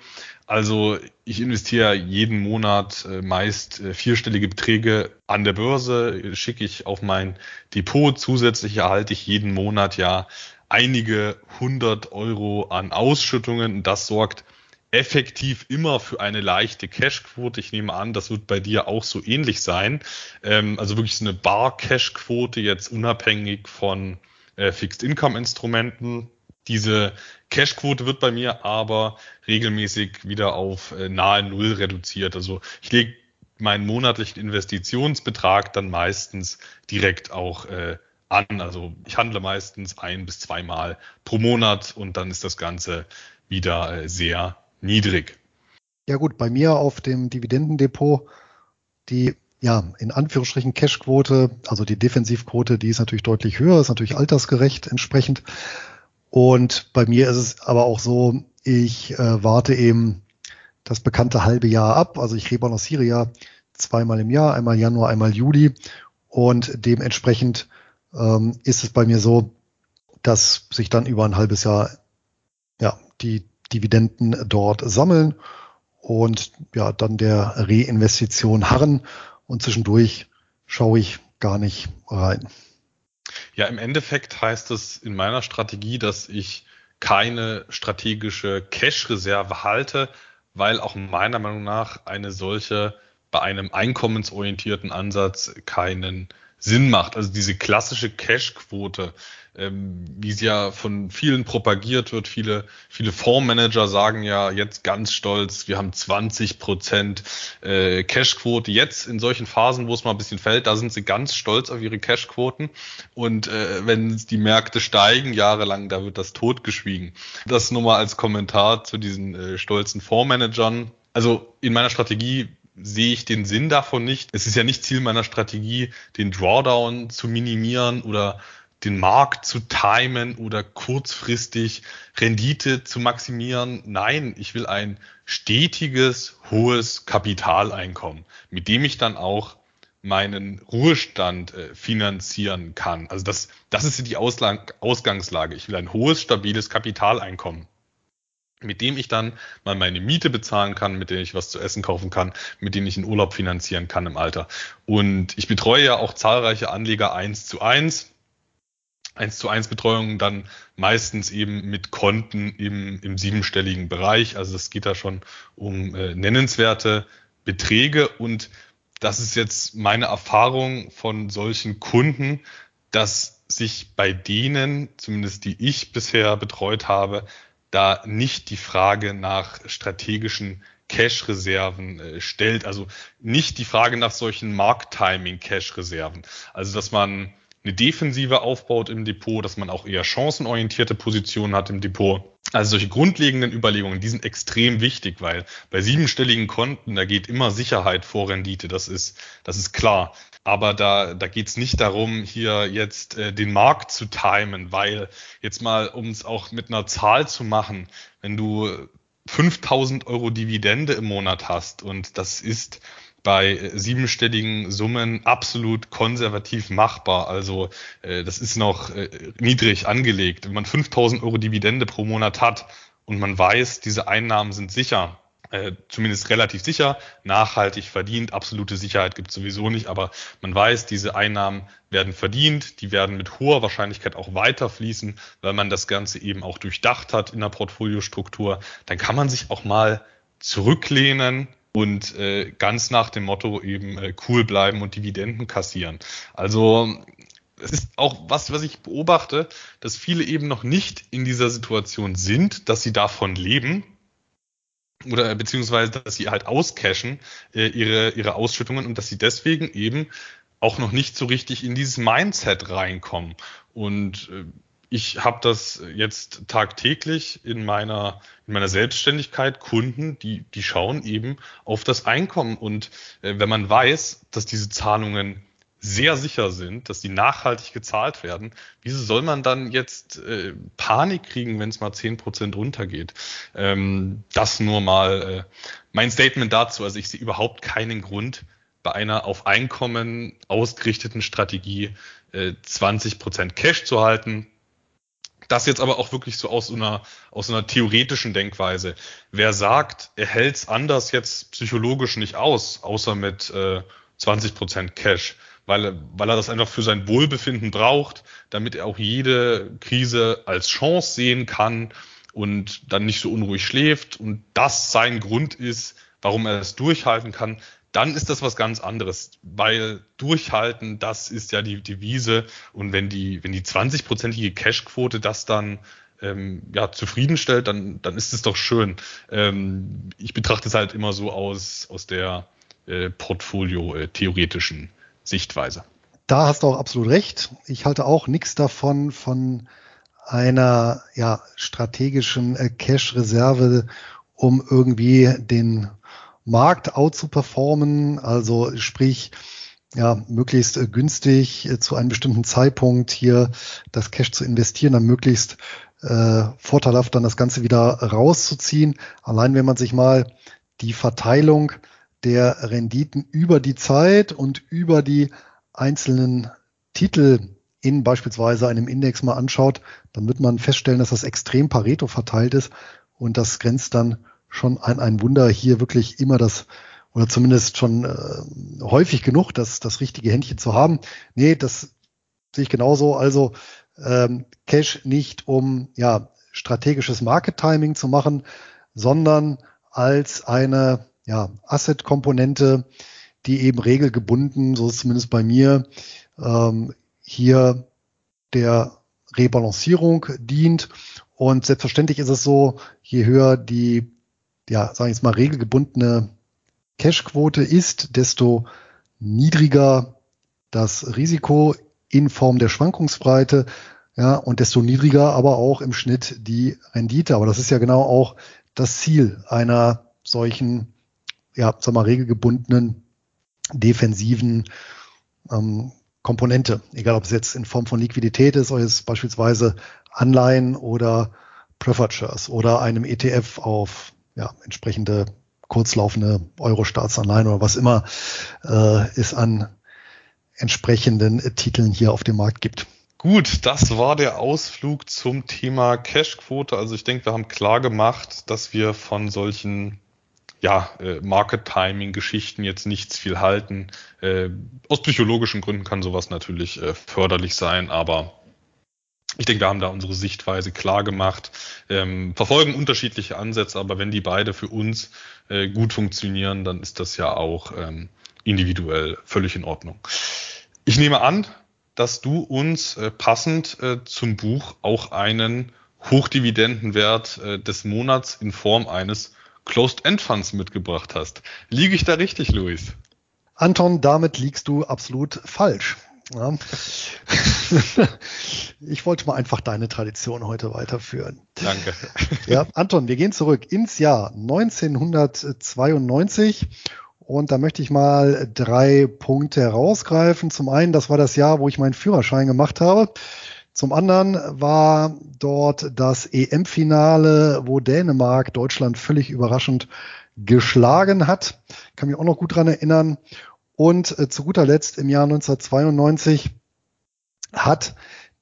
Also ich investiere jeden Monat äh, meist äh, vierstellige Beträge an der Börse, schicke ich auf mein Depot. Zusätzlich erhalte ich jeden Monat ja einige hundert Euro an Ausschüttungen. Das sorgt effektiv immer für eine leichte Cashquote. Ich nehme an, das wird bei dir auch so ähnlich sein. Ähm, also wirklich so eine Bar-Cash-Quote jetzt unabhängig von äh, Fixed-Income-Instrumenten. Diese Cashquote wird bei mir aber regelmäßig wieder auf äh, nahe Null reduziert. Also ich lege meinen monatlichen Investitionsbetrag dann meistens direkt auch äh, an. Also ich handle meistens ein bis zweimal pro Monat und dann ist das Ganze wieder äh, sehr niedrig. Ja gut, bei mir auf dem Dividendendepot, die ja in Anführungsstrichen Cashquote, also die Defensivquote, die ist natürlich deutlich höher, ist natürlich altersgerecht entsprechend. Und bei mir ist es aber auch so, ich äh, warte eben das bekannte halbe Jahr ab. Also ich rebalanciere ja zweimal im Jahr, einmal Januar, einmal Juli. Und dementsprechend ähm, ist es bei mir so, dass sich dann über ein halbes Jahr ja die Dividenden dort sammeln. und ja, dann der Reinvestition harren und zwischendurch schaue ich gar nicht rein. Ja, im Endeffekt heißt es in meiner Strategie, dass ich keine strategische Cash-Reserve halte, weil auch meiner Meinung nach eine solche bei einem einkommensorientierten Ansatz keinen Sinn macht. Also diese klassische Cash-Quote, ähm, wie sie ja von vielen propagiert wird. Viele, viele Fondsmanager sagen ja jetzt ganz stolz, wir haben 20 Prozent äh, Cash-Quote. Jetzt in solchen Phasen, wo es mal ein bisschen fällt, da sind sie ganz stolz auf ihre Cash-Quoten. Und äh, wenn die Märkte steigen jahrelang, da wird das totgeschwiegen. Das nur mal als Kommentar zu diesen äh, stolzen Fondsmanagern. Also in meiner Strategie sehe ich den Sinn davon nicht. Es ist ja nicht Ziel meiner Strategie, den Drawdown zu minimieren oder den Markt zu timen oder kurzfristig Rendite zu maximieren. Nein, ich will ein stetiges, hohes Kapitaleinkommen, mit dem ich dann auch meinen Ruhestand äh, finanzieren kann. Also das, das ist die Ausgangslage. Ich will ein hohes, stabiles Kapitaleinkommen mit dem ich dann mal meine Miete bezahlen kann, mit dem ich was zu essen kaufen kann, mit dem ich einen Urlaub finanzieren kann im Alter. Und ich betreue ja auch zahlreiche Anleger eins zu eins. Eins zu eins Betreuung dann meistens eben mit Konten im, im siebenstelligen Bereich. Also es geht da schon um äh, nennenswerte Beträge und das ist jetzt meine Erfahrung von solchen Kunden, dass sich bei denen, zumindest die ich bisher betreut habe, da nicht die Frage nach strategischen Cash-Reserven äh, stellt. Also nicht die Frage nach solchen Markttiming-Cash-Reserven. Also dass man eine Defensive aufbaut im Depot, dass man auch eher chancenorientierte Positionen hat im Depot. Also solche grundlegenden Überlegungen, die sind extrem wichtig, weil bei siebenstelligen Konten, da geht immer Sicherheit vor Rendite, das ist, das ist klar. Aber da, da geht es nicht darum, hier jetzt äh, den Markt zu timen, weil jetzt mal, um es auch mit einer Zahl zu machen, wenn du 5000 Euro Dividende im Monat hast und das ist bei siebenstelligen Summen absolut konservativ machbar. Also äh, das ist noch äh, niedrig angelegt. Wenn man 5000 Euro Dividende pro Monat hat und man weiß, diese Einnahmen sind sicher, äh, zumindest relativ sicher, nachhaltig verdient. Absolute Sicherheit gibt es sowieso nicht, aber man weiß, diese Einnahmen werden verdient, die werden mit hoher Wahrscheinlichkeit auch weiter fließen, weil man das Ganze eben auch durchdacht hat in der Portfoliostruktur. Dann kann man sich auch mal zurücklehnen und äh, ganz nach dem Motto eben äh, cool bleiben und Dividenden kassieren. Also es ist auch was, was ich beobachte, dass viele eben noch nicht in dieser Situation sind, dass sie davon leben oder beziehungsweise, dass sie halt auscashen, äh, ihre, ihre Ausschüttungen und dass sie deswegen eben auch noch nicht so richtig in dieses Mindset reinkommen. Und äh, ich habe das jetzt tagtäglich in meiner, in meiner Selbstständigkeit, Kunden, die, die schauen eben auf das Einkommen. Und äh, wenn man weiß, dass diese Zahlungen sehr sicher sind, dass die nachhaltig gezahlt werden, wieso soll man dann jetzt äh, Panik kriegen, wenn es mal zehn Prozent runtergeht? Ähm, das nur mal äh, mein Statement dazu. Also ich sehe überhaupt keinen Grund, bei einer auf Einkommen ausgerichteten Strategie äh, 20 Prozent Cash zu halten. Das jetzt aber auch wirklich so aus einer, aus einer theoretischen Denkweise. Wer sagt, er hält's anders jetzt psychologisch nicht aus, außer mit äh, 20 Prozent Cash, weil, weil er das einfach für sein Wohlbefinden braucht, damit er auch jede Krise als Chance sehen kann und dann nicht so unruhig schläft und das sein Grund ist, warum er es durchhalten kann, dann ist das was ganz anderes, weil durchhalten, das ist ja die Devise und wenn die, wenn die 20-prozentige Cashquote das dann ähm, ja, zufriedenstellt, dann, dann ist es doch schön. Ähm, ich betrachte es halt immer so aus, aus der äh, Portfolio-theoretischen Sichtweise. Da hast du auch absolut recht. Ich halte auch nichts davon, von einer ja, strategischen äh, Cash-Reserve, um irgendwie den Markt out zu performen, also sprich, ja, möglichst äh, günstig äh, zu einem bestimmten Zeitpunkt hier das Cash zu investieren, dann möglichst äh, vorteilhaft dann das Ganze wieder rauszuziehen. Allein wenn man sich mal die Verteilung der Renditen über die Zeit und über die einzelnen Titel in beispielsweise einem Index mal anschaut, dann wird man feststellen, dass das extrem Pareto verteilt ist und das grenzt dann schon ein, ein Wunder, hier wirklich immer das oder zumindest schon äh, häufig genug das, das richtige Händchen zu haben. Nee, das sehe ich genauso. Also ähm, Cash nicht um ja, strategisches Market Timing zu machen, sondern als eine ja, Asset-Komponente, die eben regelgebunden, so ist es zumindest bei mir, ähm, hier der Rebalancierung dient. Und selbstverständlich ist es so, je höher die, ja, sagen wir jetzt mal, regelgebundene Cashquote ist, desto niedriger das Risiko in Form der Schwankungsbreite, ja, und desto niedriger aber auch im Schnitt die Rendite. Aber das ist ja genau auch das Ziel einer solchen, ja, sag mal, regelgebundenen, defensiven ähm, Komponente. Egal, ob es jetzt in Form von Liquidität ist oder jetzt beispielsweise Anleihen oder Preferred Shares oder einem ETF auf ja, entsprechende kurzlaufende Euro-Staatsanleihen oder was immer äh, es an entsprechenden Titeln hier auf dem Markt gibt. Gut, das war der Ausflug zum Thema Cashquote. Also ich denke, wir haben klar gemacht, dass wir von solchen ja, äh, Market Timing Geschichten jetzt nichts viel halten. Äh, aus psychologischen Gründen kann sowas natürlich äh, förderlich sein, aber ich denke, wir haben da unsere Sichtweise klar gemacht, ähm, verfolgen unterschiedliche Ansätze, aber wenn die beide für uns äh, gut funktionieren, dann ist das ja auch ähm, individuell völlig in Ordnung. Ich nehme an, dass du uns äh, passend äh, zum Buch auch einen Hochdividendenwert äh, des Monats in Form eines Closed-End Funds mitgebracht hast. Liege ich da richtig, Luis? Anton, damit liegst du absolut falsch. Ja. ich wollte mal einfach deine Tradition heute weiterführen. Danke. Ja, Anton, wir gehen zurück ins Jahr 1992 und da möchte ich mal drei Punkte herausgreifen. Zum einen, das war das Jahr, wo ich meinen Führerschein gemacht habe. Zum anderen war dort das EM-Finale, wo Dänemark Deutschland völlig überraschend geschlagen hat. Kann mich auch noch gut dran erinnern. Und äh, zu guter Letzt im Jahr 1992 hat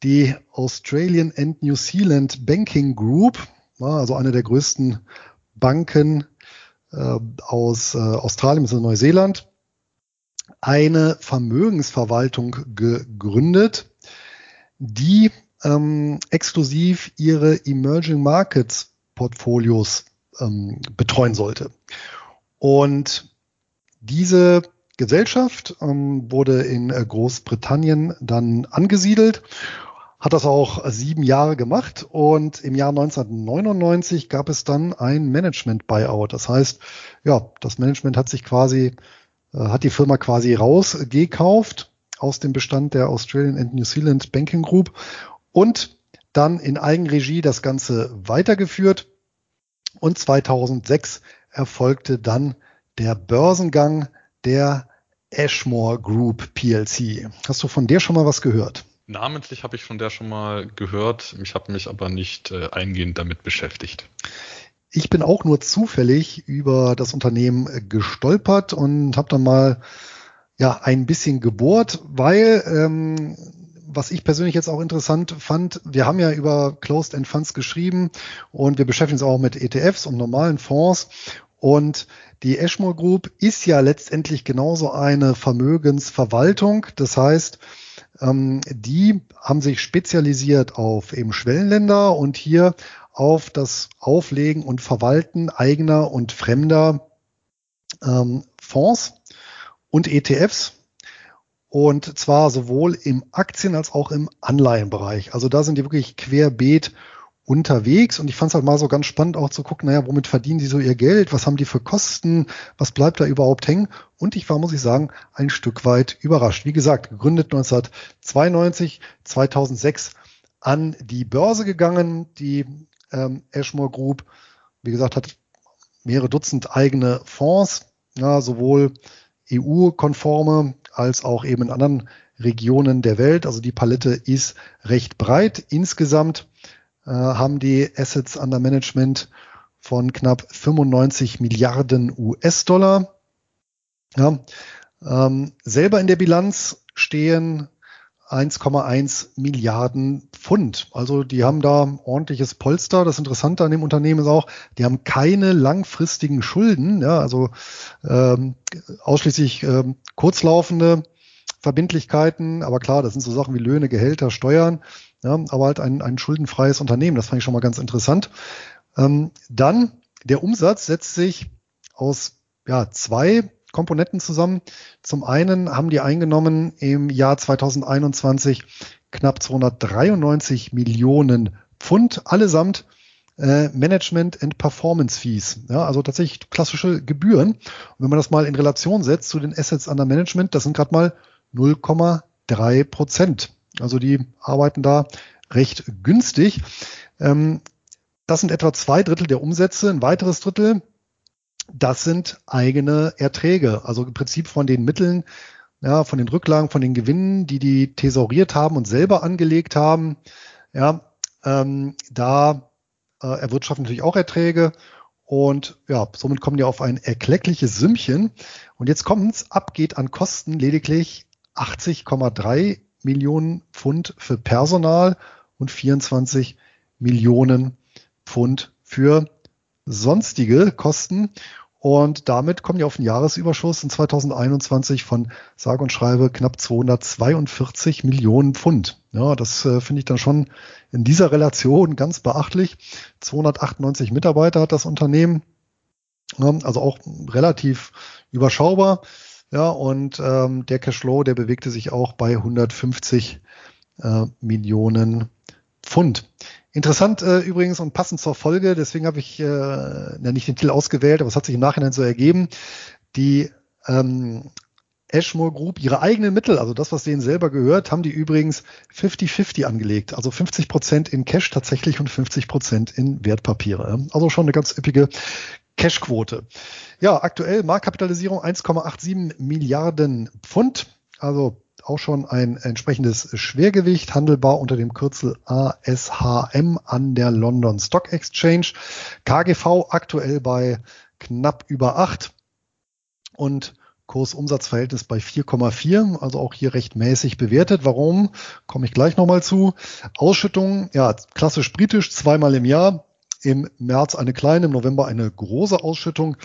die Australian and New Zealand Banking Group, also eine der größten Banken äh, aus äh, Australien bzw. Neuseeland eine Vermögensverwaltung gegründet, die ähm, exklusiv ihre Emerging Markets Portfolios ähm, betreuen sollte. Und diese Gesellschaft ähm, wurde in äh, Großbritannien dann angesiedelt hat das auch sieben Jahre gemacht und im Jahr 1999 gab es dann ein Management-Buyout. Das heißt, ja, das Management hat sich quasi, äh, hat die Firma quasi rausgekauft aus dem Bestand der Australian and New Zealand Banking Group und dann in Eigenregie das Ganze weitergeführt. Und 2006 erfolgte dann der Börsengang der Ashmore Group PLC. Hast du von der schon mal was gehört? Namentlich habe ich von der schon mal gehört. Ich habe mich aber nicht äh, eingehend damit beschäftigt. Ich bin auch nur zufällig über das Unternehmen gestolpert und habe dann mal ja ein bisschen gebohrt, weil ähm, was ich persönlich jetzt auch interessant fand, wir haben ja über Closed End Funds geschrieben und wir beschäftigen uns auch mit ETFs und normalen Fonds und die Ashmore Group ist ja letztendlich genauso eine Vermögensverwaltung. Das heißt, ähm, die haben sich spezialisiert auf eben Schwellenländer und hier auf das Auflegen und Verwalten eigener und fremder ähm, Fonds und ETFs. Und zwar sowohl im Aktien- als auch im Anleihenbereich. Also da sind die wirklich querbeet unterwegs und ich fand es halt mal so ganz spannend auch zu gucken, naja, womit verdienen die so ihr Geld, was haben die für Kosten, was bleibt da überhaupt hängen und ich war, muss ich sagen, ein Stück weit überrascht. Wie gesagt, gegründet 1992, 2006 an die Börse gegangen, die ähm, Ashmore Group, wie gesagt, hat mehrere Dutzend eigene Fonds, ja, sowohl EU-konforme als auch eben in anderen Regionen der Welt. Also die Palette ist recht breit. Insgesamt äh, haben die Assets under Management von knapp 95 Milliarden US-Dollar. Ja, ähm, selber in der Bilanz stehen 1,1 Milliarden Pfund. Also die haben da ordentliches Polster. Das Interessante an dem Unternehmen ist auch, die haben keine langfristigen Schulden, ja, also ähm, ausschließlich ähm, kurzlaufende Verbindlichkeiten. Aber klar, das sind so Sachen wie Löhne, Gehälter, Steuern, ja, aber halt ein, ein schuldenfreies Unternehmen. Das fand ich schon mal ganz interessant. Ähm, dann der Umsatz setzt sich aus ja, zwei Komponenten zusammen. Zum einen haben die eingenommen im Jahr 2021 knapp 293 Millionen Pfund, allesamt äh, Management and Performance Fees. Ja, also tatsächlich klassische Gebühren. Und wenn man das mal in Relation setzt zu den Assets under Management, das sind gerade mal 0,3 Prozent. Also die arbeiten da recht günstig. Ähm, das sind etwa zwei Drittel der Umsätze. Ein weiteres Drittel das sind eigene Erträge, also im Prinzip von den Mitteln, ja, von den Rücklagen, von den Gewinnen, die die thesauriert haben und selber angelegt haben. Ja, ähm, da äh, erwirtschaften natürlich auch Erträge und ja, somit kommen die auf ein erkleckliches Sümmchen. Und jetzt kommt's, ab geht an Kosten lediglich 80,3 Millionen Pfund für Personal und 24 Millionen Pfund für sonstige Kosten. Und damit kommen wir auf einen Jahresüberschuss in 2021 von sage und schreibe knapp 242 Millionen Pfund. Ja, das äh, finde ich dann schon in dieser Relation ganz beachtlich. 298 Mitarbeiter hat das Unternehmen, also auch relativ überschaubar. Ja, und ähm, der Cashflow, der bewegte sich auch bei 150 äh, Millionen Pfund. Interessant äh, übrigens und passend zur Folge, deswegen habe ich äh, ja, nicht den Titel ausgewählt, aber es hat sich im Nachhinein so ergeben. Die ähm, Ashmore Group ihre eigenen Mittel, also das, was denen selber gehört, haben die übrigens 50-50 angelegt. Also 50 Prozent in Cash tatsächlich und 50 Prozent in Wertpapiere. Also schon eine ganz üppige Cashquote. Ja, aktuell Marktkapitalisierung 1,87 Milliarden Pfund. Also auch schon ein entsprechendes Schwergewicht, handelbar unter dem Kürzel ASHM an der London Stock Exchange. KGV aktuell bei knapp über 8 und Kursumsatzverhältnis bei 4,4, also auch hier recht mäßig bewertet. Warum? Komme ich gleich nochmal zu. Ausschüttung, ja, klassisch britisch, zweimal im Jahr. Im März eine kleine, im November eine große Ausschüttung.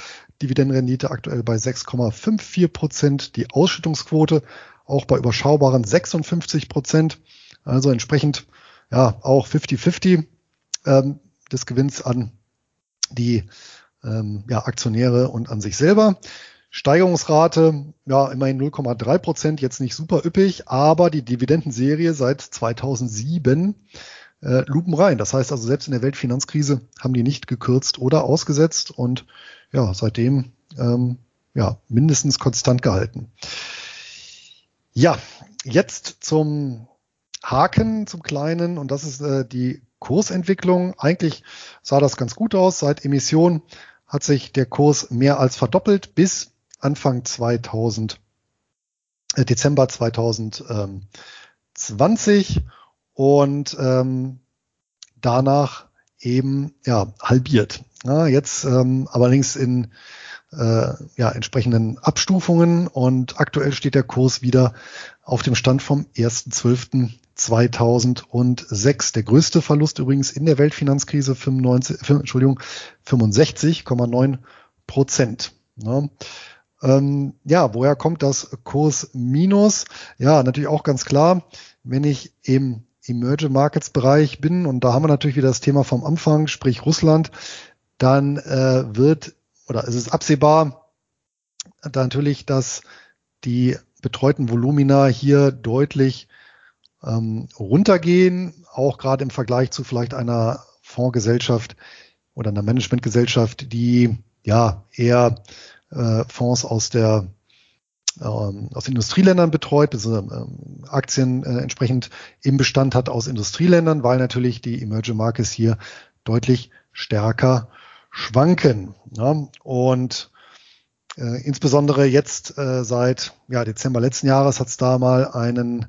Dividendenrendite aktuell bei 6,54 Prozent. Die Ausschüttungsquote auch bei überschaubaren 56 Prozent. Also entsprechend ja auch 50-50 ähm, des Gewinns an die ähm, ja, Aktionäre und an sich selber. Steigerungsrate, ja, immerhin 0,3 Prozent, jetzt nicht super üppig, aber die Dividendenserie seit 2007 äh, lupen rein. Das heißt also, selbst in der Weltfinanzkrise haben die nicht gekürzt oder ausgesetzt und ja, seitdem ähm, ja, mindestens konstant gehalten. Ja, jetzt zum Haken, zum kleinen, und das ist äh, die Kursentwicklung. Eigentlich sah das ganz gut aus. Seit Emission hat sich der Kurs mehr als verdoppelt bis Anfang 2000, äh, Dezember 2020 und ähm, danach eben ja halbiert. Ja, jetzt ähm, allerdings in äh, ja, entsprechenden Abstufungen und aktuell steht der Kurs wieder auf dem Stand vom 1.12.2006. Der größte Verlust übrigens in der Weltfinanzkrise 95, Entschuldigung, 65,9 Prozent. Ja. Ähm, ja, woher kommt das Kurs Minus? Ja, natürlich auch ganz klar, wenn ich im Emerging Markets Bereich bin und da haben wir natürlich wieder das Thema vom Anfang, sprich Russland, dann äh, wird oder es ist absehbar, da natürlich, dass die betreuten Volumina hier deutlich ähm, runtergehen, auch gerade im Vergleich zu vielleicht einer Fondsgesellschaft oder einer Managementgesellschaft, die ja eher äh, Fonds aus der ähm, aus Industrieländern betreut, also, ähm, Aktien äh, entsprechend im Bestand hat aus Industrieländern, weil natürlich die Emerging Markets hier deutlich stärker schwanken. Ja? Und äh, insbesondere jetzt äh, seit ja, Dezember letzten Jahres hat es da mal einen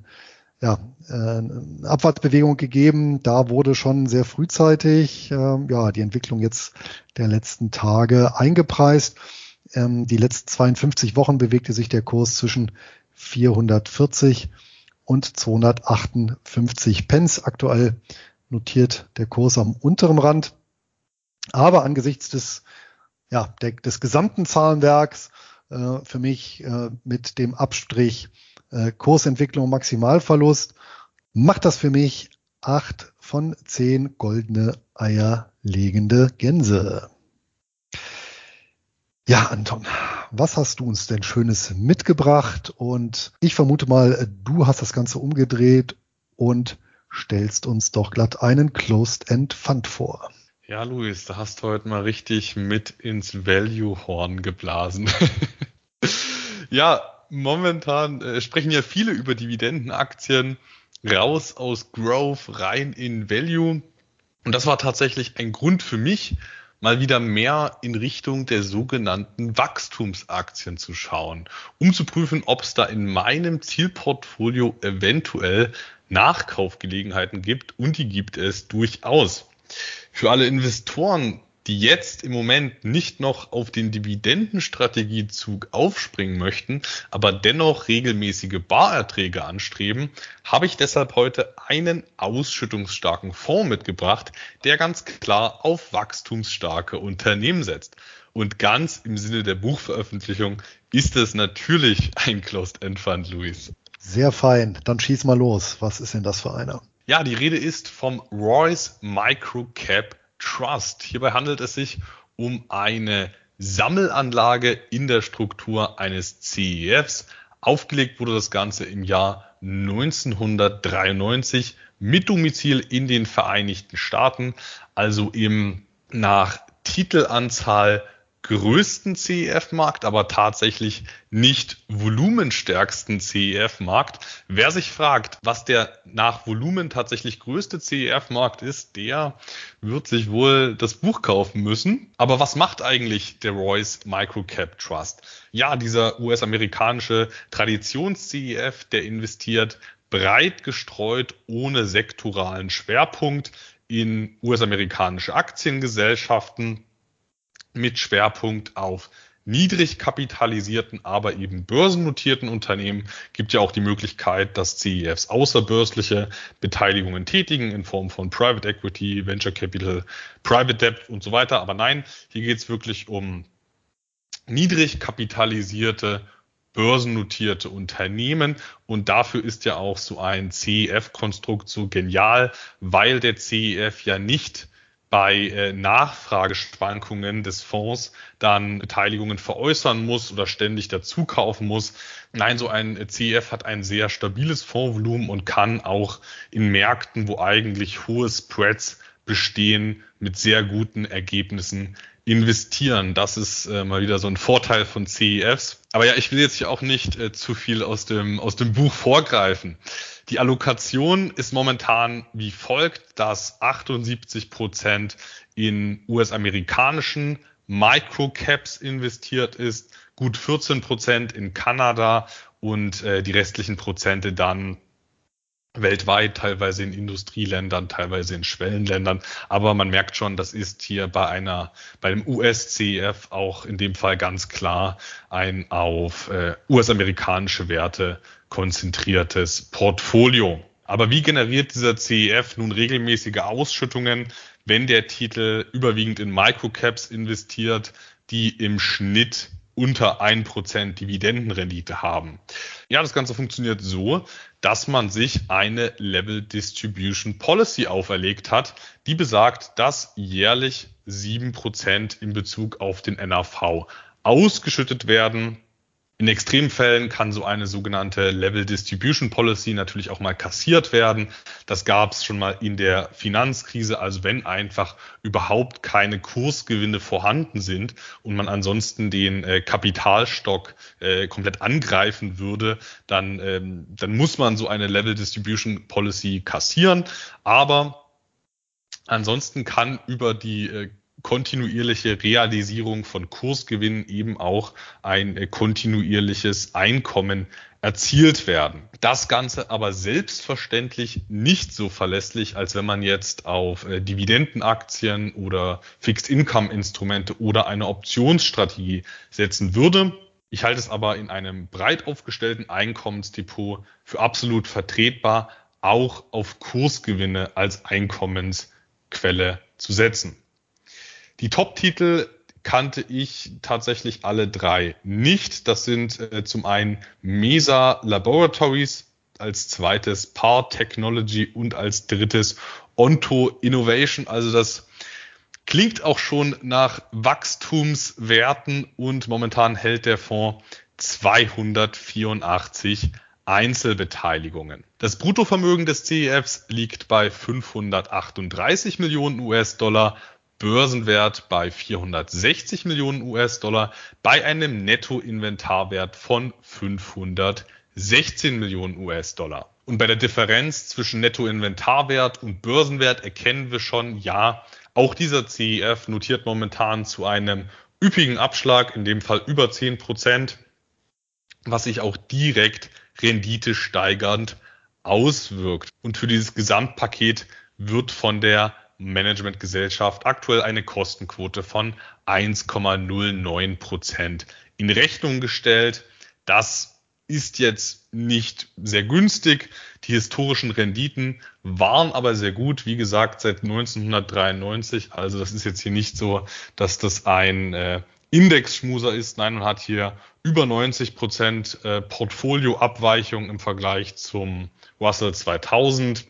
ja, äh, eine Abwärtsbewegung gegeben. Da wurde schon sehr frühzeitig äh, ja, die Entwicklung jetzt der letzten Tage eingepreist. Ähm, die letzten 52 Wochen bewegte sich der Kurs zwischen 440 und 258 Pence. Aktuell notiert der Kurs am unteren Rand. Aber angesichts des, ja, der, des gesamten Zahlenwerks äh, für mich äh, mit dem Abstrich äh, Kursentwicklung Maximalverlust macht das für mich acht von zehn goldene Eier legende Gänse. Ja, Anton, was hast du uns denn Schönes mitgebracht? Und ich vermute mal, du hast das Ganze umgedreht und stellst uns doch glatt einen Closed-End Fund vor. Ja, Luis, da hast du heute mal richtig mit ins Value-Horn geblasen. ja, momentan äh, sprechen ja viele über Dividendenaktien raus aus Growth rein in Value. Und das war tatsächlich ein Grund für mich, mal wieder mehr in Richtung der sogenannten Wachstumsaktien zu schauen, um zu prüfen, ob es da in meinem Zielportfolio eventuell Nachkaufgelegenheiten gibt und die gibt es durchaus. Für alle Investoren, die jetzt im Moment nicht noch auf den Dividendenstrategiezug aufspringen möchten, aber dennoch regelmäßige Barerträge anstreben, habe ich deshalb heute einen ausschüttungsstarken Fonds mitgebracht, der ganz klar auf wachstumsstarke Unternehmen setzt. Und ganz im Sinne der Buchveröffentlichung ist es natürlich ein Closed-End Fund, Luis. Sehr fein. Dann schieß mal los. Was ist denn das für einer? Ja, die Rede ist vom Royce Microcap Trust. Hierbei handelt es sich um eine Sammelanlage in der Struktur eines CEFs. Aufgelegt wurde das Ganze im Jahr 1993 mit Domizil in den Vereinigten Staaten, also im nach Titelanzahl größten CEF-Markt, aber tatsächlich nicht volumenstärksten CEF-Markt. Wer sich fragt, was der nach Volumen tatsächlich größte CEF-Markt ist, der wird sich wohl das Buch kaufen müssen. Aber was macht eigentlich der Royce Microcap Trust? Ja, dieser US-amerikanische Traditions-CEF, der investiert breit gestreut ohne sektoralen Schwerpunkt in US-amerikanische Aktiengesellschaften mit Schwerpunkt auf niedrig kapitalisierten, aber eben börsennotierten Unternehmen gibt ja auch die Möglichkeit, dass CEFs außerbörsliche Beteiligungen tätigen in Form von Private Equity, Venture Capital, Private Debt und so weiter. Aber nein, hier geht es wirklich um niedrig kapitalisierte börsennotierte Unternehmen. Und dafür ist ja auch so ein CEF-Konstrukt so genial, weil der CEF ja nicht bei äh, Nachfrageschwankungen des Fonds dann Beteiligungen veräußern muss oder ständig dazu kaufen muss. Nein, so ein CEF hat ein sehr stabiles Fondsvolumen und kann auch in Märkten, wo eigentlich hohe Spreads bestehen, mit sehr guten Ergebnissen investieren. Das ist äh, mal wieder so ein Vorteil von CEFs. Aber ja, ich will jetzt hier auch nicht äh, zu viel aus dem, aus dem Buch vorgreifen. Die Allokation ist momentan wie folgt, dass 78 Prozent in US-amerikanischen Microcaps investiert ist, gut 14 Prozent in Kanada und äh, die restlichen Prozente dann weltweit, teilweise in Industrieländern, teilweise in Schwellenländern. Aber man merkt schon, das ist hier bei einer, bei dem US-CEF auch in dem Fall ganz klar ein auf äh, US-amerikanische Werte konzentriertes Portfolio. Aber wie generiert dieser CEF nun regelmäßige Ausschüttungen, wenn der Titel überwiegend in Microcaps investiert, die im Schnitt unter ein Prozent Dividendenrendite haben. Ja, das Ganze funktioniert so, dass man sich eine Level Distribution Policy auferlegt hat, die besagt, dass jährlich sieben Prozent in Bezug auf den NAV ausgeschüttet werden in Extremfällen kann so eine sogenannte Level Distribution Policy natürlich auch mal kassiert werden. Das gab es schon mal in der Finanzkrise. Also wenn einfach überhaupt keine Kursgewinne vorhanden sind und man ansonsten den äh, Kapitalstock äh, komplett angreifen würde, dann, ähm, dann muss man so eine Level Distribution Policy kassieren. Aber ansonsten kann über die äh, kontinuierliche Realisierung von Kursgewinnen eben auch ein äh, kontinuierliches Einkommen erzielt werden. Das Ganze aber selbstverständlich nicht so verlässlich, als wenn man jetzt auf äh, Dividendenaktien oder Fixed Income Instrumente oder eine Optionsstrategie setzen würde. Ich halte es aber in einem breit aufgestellten Einkommensdepot für absolut vertretbar, auch auf Kursgewinne als Einkommensquelle zu setzen. Die Top-Titel kannte ich tatsächlich alle drei nicht. Das sind äh, zum einen Mesa Laboratories, als zweites Par Technology und als drittes Onto Innovation. Also das klingt auch schon nach Wachstumswerten und momentan hält der Fonds 284 Einzelbeteiligungen. Das Bruttovermögen des CEFs liegt bei 538 Millionen US-Dollar, Börsenwert bei 460 Millionen US-Dollar, bei einem Nettoinventarwert von 516 Millionen US-Dollar. Und bei der Differenz zwischen Nettoinventarwert und Börsenwert erkennen wir schon, ja, auch dieser CEF notiert momentan zu einem üppigen Abschlag, in dem Fall über 10 Prozent, was sich auch direkt Rendite steigernd auswirkt. Und für dieses Gesamtpaket wird von der Managementgesellschaft aktuell eine Kostenquote von 1,09 Prozent in Rechnung gestellt. Das ist jetzt nicht sehr günstig. Die historischen Renditen waren aber sehr gut, wie gesagt, seit 1993. Also das ist jetzt hier nicht so, dass das ein äh, Indexschmuser ist. Nein, man hat hier über 90 Prozent äh, Portfolioabweichung im Vergleich zum Russell 2000.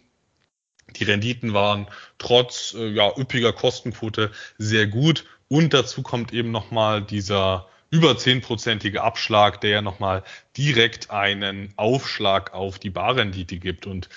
Die Renditen waren trotz äh, ja, üppiger Kostenquote sehr gut. Und dazu kommt eben nochmal dieser über zehnprozentige Abschlag, der ja nochmal direkt einen Aufschlag auf die Barrendite gibt. Und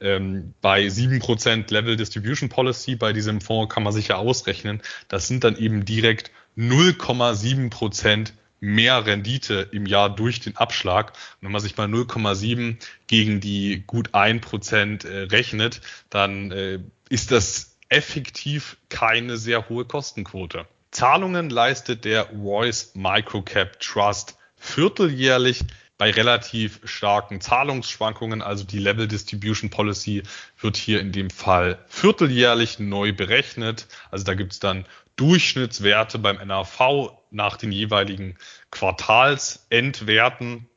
ähm, bei sieben Prozent Level Distribution Policy bei diesem Fonds kann man sich ja ausrechnen, das sind dann eben direkt 0,7 Prozent mehr Rendite im Jahr durch den Abschlag. Und wenn man sich mal 0,7 gegen die gut ein Prozent äh, rechnet, dann äh, ist das effektiv keine sehr hohe Kostenquote. Zahlungen leistet der Royce Microcap Trust vierteljährlich bei relativ starken Zahlungsschwankungen, also die Level Distribution Policy wird hier in dem Fall vierteljährlich neu berechnet. Also da gibt es dann Durchschnittswerte beim NAV nach den jeweiligen Quartalsendwerten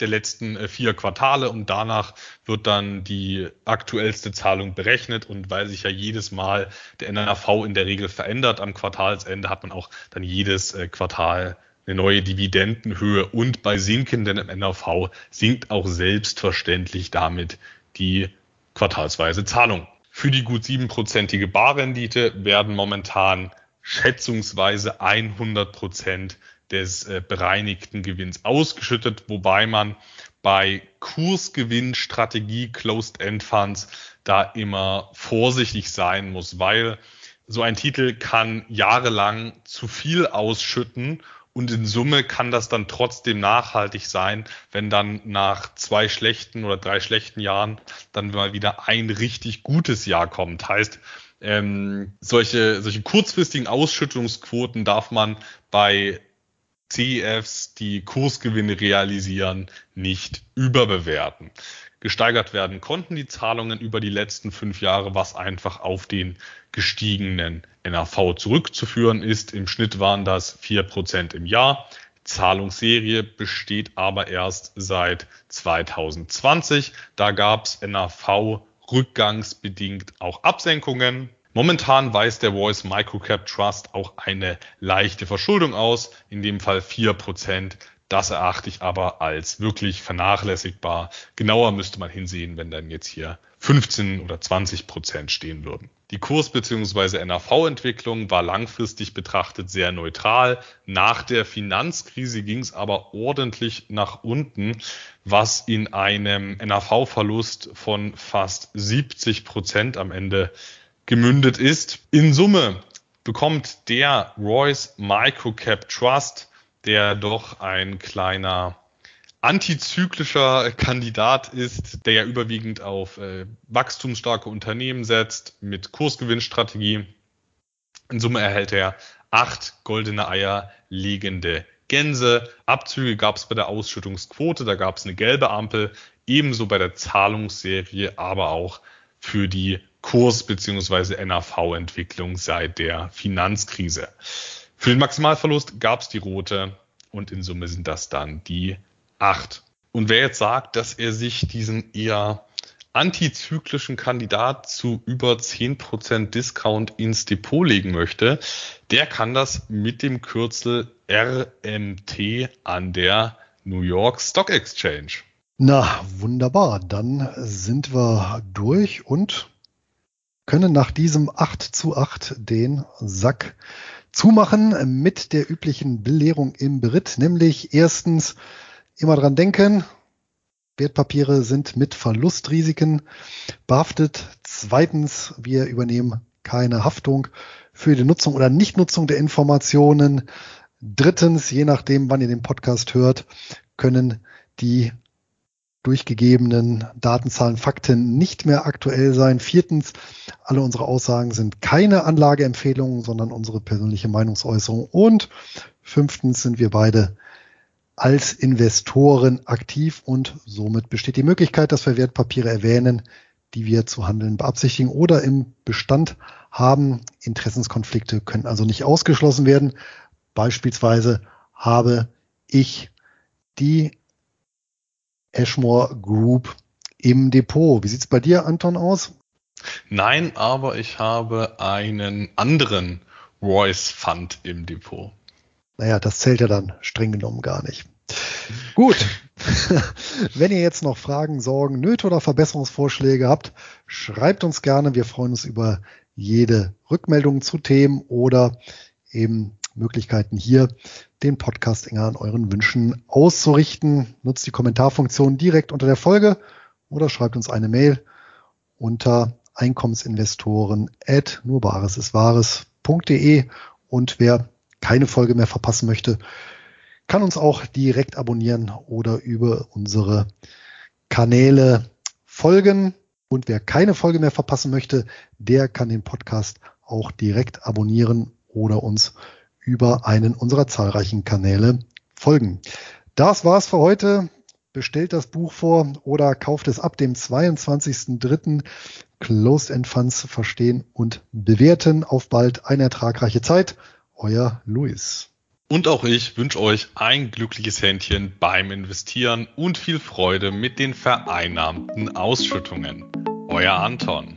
der letzten äh, vier Quartale und danach wird dann die aktuellste Zahlung berechnet und weil sich ja jedes Mal der NAV in der Regel verändert am Quartalsende, hat man auch dann jedes äh, Quartal eine neue Dividendenhöhe und bei sinkendem NAV sinkt auch selbstverständlich damit die quartalsweise Zahlung. Für die gut siebenprozentige Barrendite werden momentan schätzungsweise 100 Prozent des äh, bereinigten Gewinns ausgeschüttet, wobei man bei Kursgewinnstrategie Closed End Funds da immer vorsichtig sein muss, weil so ein Titel kann jahrelang zu viel ausschütten und in Summe kann das dann trotzdem nachhaltig sein, wenn dann nach zwei schlechten oder drei schlechten Jahren dann mal wieder ein richtig gutes Jahr kommt. Heißt, ähm, solche, solche kurzfristigen Ausschüttungsquoten darf man bei CEFs, die Kursgewinne realisieren, nicht überbewerten. Gesteigert werden konnten die Zahlungen über die letzten fünf Jahre, was einfach auf den gestiegenen NAV zurückzuführen ist. Im Schnitt waren das vier Prozent im Jahr. Zahlungsserie besteht aber erst seit 2020. Da gab es NAV rückgangsbedingt auch Absenkungen. Momentan weist der Voice Microcap Trust auch eine leichte Verschuldung aus, in dem Fall vier Prozent. Das erachte ich aber als wirklich vernachlässigbar. Genauer müsste man hinsehen, wenn dann jetzt hier 15 oder 20 Prozent stehen würden. Die Kurs- bzw. NAV-Entwicklung war langfristig betrachtet sehr neutral. Nach der Finanzkrise ging es aber ordentlich nach unten, was in einem NAV-Verlust von fast 70 Prozent am Ende gemündet ist. In Summe bekommt der Royce Microcap Trust, der doch ein kleiner antizyklischer Kandidat ist, der ja überwiegend auf äh, wachstumsstarke Unternehmen setzt mit Kursgewinnstrategie. In Summe erhält er acht goldene Eier liegende Gänse. Abzüge gab es bei der Ausschüttungsquote, da gab es eine gelbe Ampel, ebenso bei der Zahlungsserie, aber auch für die Kurs- bzw. NAV-Entwicklung seit der Finanzkrise. Für den Maximalverlust gab es die rote und in Summe sind das dann die acht. Und wer jetzt sagt, dass er sich diesen eher antizyklischen Kandidat zu über 10% Discount ins Depot legen möchte, der kann das mit dem Kürzel RMT an der New York Stock Exchange. Na, wunderbar. Dann sind wir durch und können nach diesem 8 zu 8 den Sack zumachen mit der üblichen Belehrung im Beritt, nämlich erstens immer dran denken, Wertpapiere sind mit Verlustrisiken behaftet. Zweitens, wir übernehmen keine Haftung für die Nutzung oder Nichtnutzung der Informationen. Drittens, je nachdem, wann ihr den Podcast hört, können die durchgegebenen Datenzahlen, Fakten nicht mehr aktuell sein. Viertens, alle unsere Aussagen sind keine Anlageempfehlungen, sondern unsere persönliche Meinungsäußerung. Und fünftens sind wir beide als Investoren aktiv und somit besteht die Möglichkeit, dass wir Wertpapiere erwähnen, die wir zu handeln beabsichtigen oder im Bestand haben. Interessenskonflikte können also nicht ausgeschlossen werden. Beispielsweise habe ich die Ashmore Group im Depot. Wie sieht's bei dir, Anton, aus? Nein, aber ich habe einen anderen Royce Fund im Depot. Naja, das zählt ja dann streng genommen gar nicht. Gut. Wenn ihr jetzt noch Fragen, Sorgen, Nöte oder Verbesserungsvorschläge habt, schreibt uns gerne. Wir freuen uns über jede Rückmeldung zu Themen oder eben Möglichkeiten hier, den Podcast enger an euren Wünschen auszurichten. Nutzt die Kommentarfunktion direkt unter der Folge oder schreibt uns eine Mail unter Einkommensinvestoren at nurbaresiswahres.de und wer keine Folge mehr verpassen möchte, kann uns auch direkt abonnieren oder über unsere Kanäle folgen. Und wer keine Folge mehr verpassen möchte, der kann den Podcast auch direkt abonnieren oder uns über einen unserer zahlreichen Kanäle folgen. Das war's für heute. Bestellt das Buch vor oder kauft es ab dem 22.03. Closed End Funds verstehen und bewerten. Auf bald eine ertragreiche Zeit. Euer Luis. Und auch ich wünsche euch ein glückliches Händchen beim Investieren und viel Freude mit den vereinnahmten Ausschüttungen. Euer Anton.